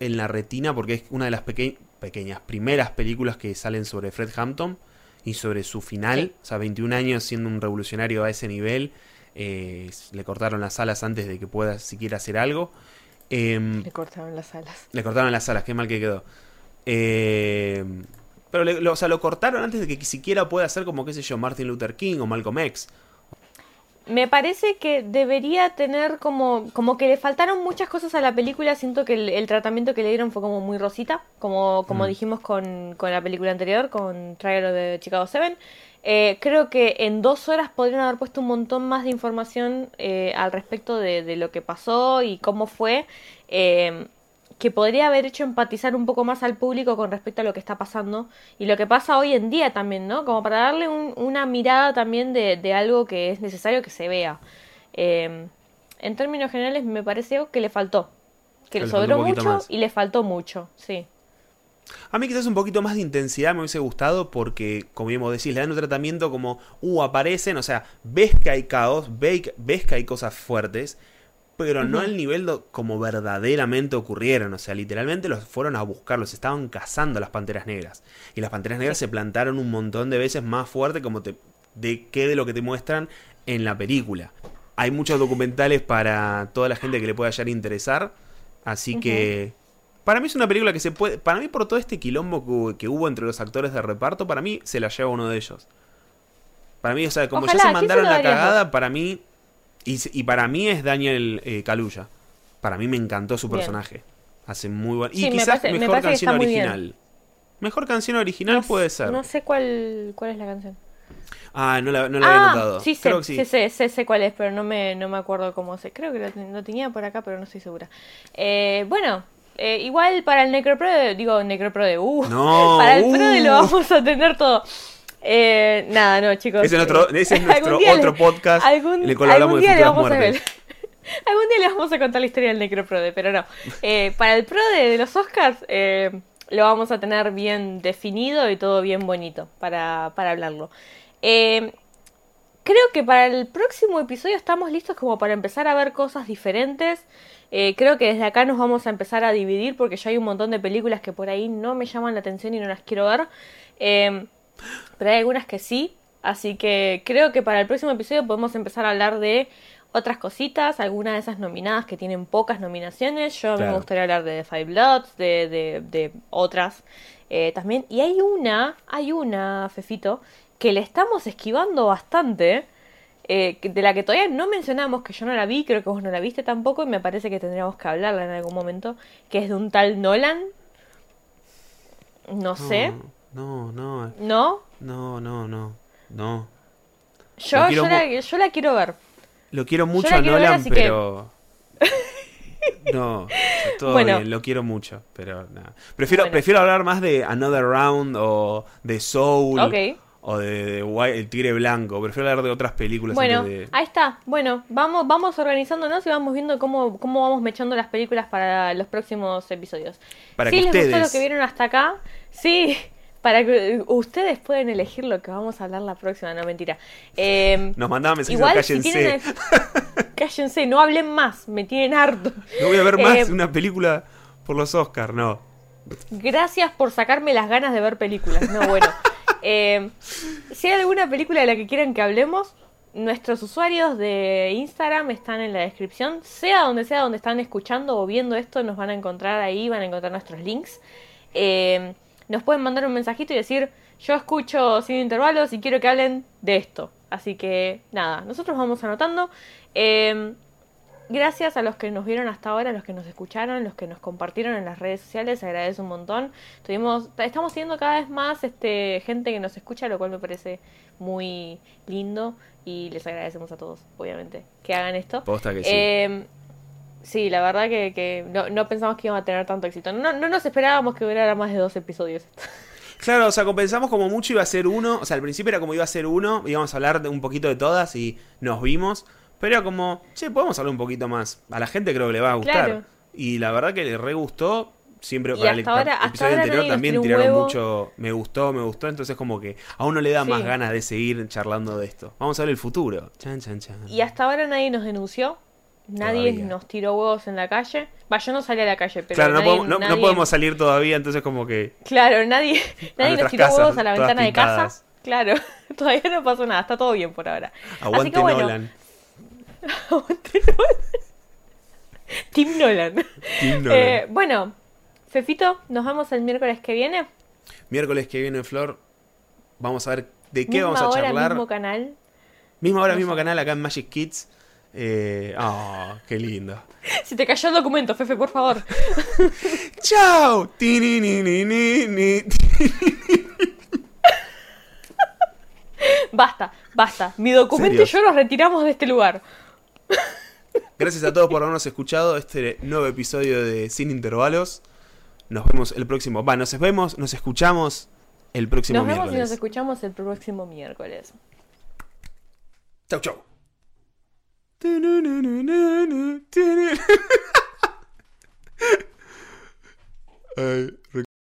en la retina porque es una de las pequeñas primeras películas que salen sobre Fred Hampton y sobre su final, o sea, 21 años siendo un revolucionario a ese nivel eh, le cortaron las alas antes de que pueda siquiera hacer algo. Em, le cortaron las alas. Le cortaron las alas, qué mal que quedó. Em, pero, lo, o sea, lo cortaron antes de que siquiera pueda hacer como, qué sé yo, Martin Luther King o Malcolm X. Me parece que debería tener como, como que le faltaron muchas cosas a la película. Siento que el, tratamiento que le dieron fue como muy rosita, como, como mm. dijimos con, con, la película anterior, con Trial de Chicago 7. Eh, creo que en dos horas podrían haber puesto un montón más de información eh, al respecto de, lo que pasó y cómo fue, eh, que podría haber hecho empatizar un poco más al público con respecto a lo que está pasando y lo que pasa hoy en día también, ¿no? Como para darle una mirada también de, algo que es necesario que se vea. en términos generales me pareció que le faltó, que, le sobró mucho y le faltó mucho, sí. A mí quizás un poquito más de intensidad me hubiese gustado porque, como bien vos decís, le dan un tratamiento como, uh, aparecen, o sea, ves que hay caos, ves, que hay cosas fuertes, pero no al nivel do- como verdaderamente ocurrieron. O sea, literalmente los fueron a buscar, los estaban cazando las panteras negras. Y las panteras negras se plantaron un montón de veces más fuerte como te, de que de lo que te muestran en la película. Hay muchos documentales para toda la gente que le pueda a interesar. Así que. Para mí es una película que se puede. Para mí, por todo este quilombo que, hubo- que hubo entre los actores de reparto, para mí se la lleva uno de ellos. Para mí, o sea, como Ojalá, ya se ¿quién se mandaron la cagada, para mí. Y, para mí es Daniel eh, Kaluuya. Para mí me encantó su Bien. personaje. Hace muy buen. Y Sí, me quizás parece- mejor canción original. Mejor canción original No puede ser. No sé cuál, cuál es la canción. Ah, no la, no la había ah, notado. sí, sé, Creo que sí. sé, sé, sé cuál es, pero no me, no me acuerdo cómo se. Creo que lo, ten- lo tenía por acá, pero no estoy segura. Eh, bueno, eh, igual para el Necroprode, digo Necroprode, uh, No, para el uh. Prode lo vamos a tener todo. Eh, nada, no, chicos. Ese es nuestro, eh, ese es nuestro otro le- podcast algún, en el cual hablamos algún de día futuras muertes. algún les vamos a contar la historia del Necroprode, pero no. Eh, para el Prode de los Oscars eh, lo vamos a tener bien definido y todo bien bonito para, para hablarlo. Creo que para el próximo episodio estamos listos como para empezar a ver cosas diferentes. Eh, creo que desde acá nos vamos a empezar a dividir porque ya hay un montón de películas que por ahí no me llaman la atención y no las quiero ver. Eh, pero hay algunas que sí. Así que creo que para el próximo episodio podemos empezar a hablar de otras cositas, algunas de esas nominadas que tienen pocas nominaciones. Yo me gustaría hablar de The Five Bloods, de, de, de otras eh, también. Y hay una, hay una, Fefito, que le estamos esquivando bastante. eh, de la que todavía no mencionamos, que yo no la vi, creo que vos no la viste tampoco, y me parece que tendríamos que hablarla en algún momento, que es de un tal Nolan. No sé, No, no, ¿no? no, no, no, no. Yo, yo, la, yo la quiero ver. Lo quiero mucho a ver, Nolan, que- pero. No, todo Bueno. bien, lo quiero mucho, pero nada. Prefiero, Bueno. prefiero hablar más de Another Round o de Soul o de, El Tigre Blanco. Prefiero hablar de otras películas Bueno, de. ahí está. Bueno, vamos, vamos organizándonos y vamos viendo cómo, cómo vamos mechando las películas para los próximos episodios. Para si que les gustó ustedes- lo que vieron hasta acá, sí, para que ustedes pueden elegir lo que vamos a hablar la próxima, no mentira. Eh, Nos mandaban mensajes igual, de si cállense. tienen... Cállense, no hablen más, me tienen harto. No voy a ver más Eh, una película por los Oscars, no. Gracias por sacarme las ganas de ver películas. No, bueno. Eh, si hay alguna película de la que quieran que hablemos, nuestros usuarios de Instagram están en la descripción. Sea donde sea donde están escuchando o viendo esto, nos van a encontrar ahí, van a encontrar nuestros links. Eh, nos pueden mandar un mensajito y decir, yo escucho sin intervalos y quiero que hablen de esto. Así que nada, nosotros vamos anotando. Eh, Gracias a los que nos vieron hasta ahora, los que nos escucharon, los que nos compartieron en las redes sociales, se agradece un montón. Tuvimos, estamos teniendo cada vez más este, gente que nos escucha, lo cual me parece muy lindo y les agradecemos a todos, obviamente, que hagan esto. Posta que sí. Eh, sí, la verdad que, que no, no pensamos que iba a tener tanto éxito. No, no nos esperábamos que durara más de dos episodios. Claro, o sea, compensamos como mucho iba a ser uno. O sea, al principio era como iba a ser uno, íbamos a hablar de un poquito de todas y nos vimos. Pero era como, che, podemos hablar un poquito más. A la gente creo que le va a gustar. Claro. Y la verdad que le re gustó. Siempre Y para el hasta ahora- hasta episodio ahora anterior nos también tiraron huevo. mucho me gustó, me gustó. Entonces como que a uno le da más ganas de seguir charlando de esto. Vamos a ver el futuro. Chan, chan, chan. Y hasta ahora nadie nos denunció. Nadie Todavía. nos tiró huevos en la calle. Va, yo no salí a la calle, pero. claro, no, nadie- podemos, no- no podemos salir todavía, entonces como que... Claro, nadie, nadie nos tiró casas, huevos a la ventana de casa. Claro, todavía no pasó nada, está todo bien por ahora. Aguante Así que bueno, Nolan. aguante Nolan. Team Nolan. Team Nolan. Eh, bueno, Fefito, nos vemos el miércoles que viene. Miércoles que viene, Flor, vamos a ver de qué misma vamos a hora, charlar. mismo canal. Misma hora, mismo canal acá en Magic Kids. Eh, ah, qué lindo. Si te cayó el documento, Fefe, por favor. ¡Chao! Basta, basta. Mi documento y yo nos retiramos de este lugar. Gracias a todos por habernos escuchado este nuevo episodio de Sin Intervalos. Nos vemos el próximo. Va, nos vemos, nos escuchamos el próximo Nos vemos y miércoles. nos escuchamos el próximo miércoles. Chau, chau. Ay,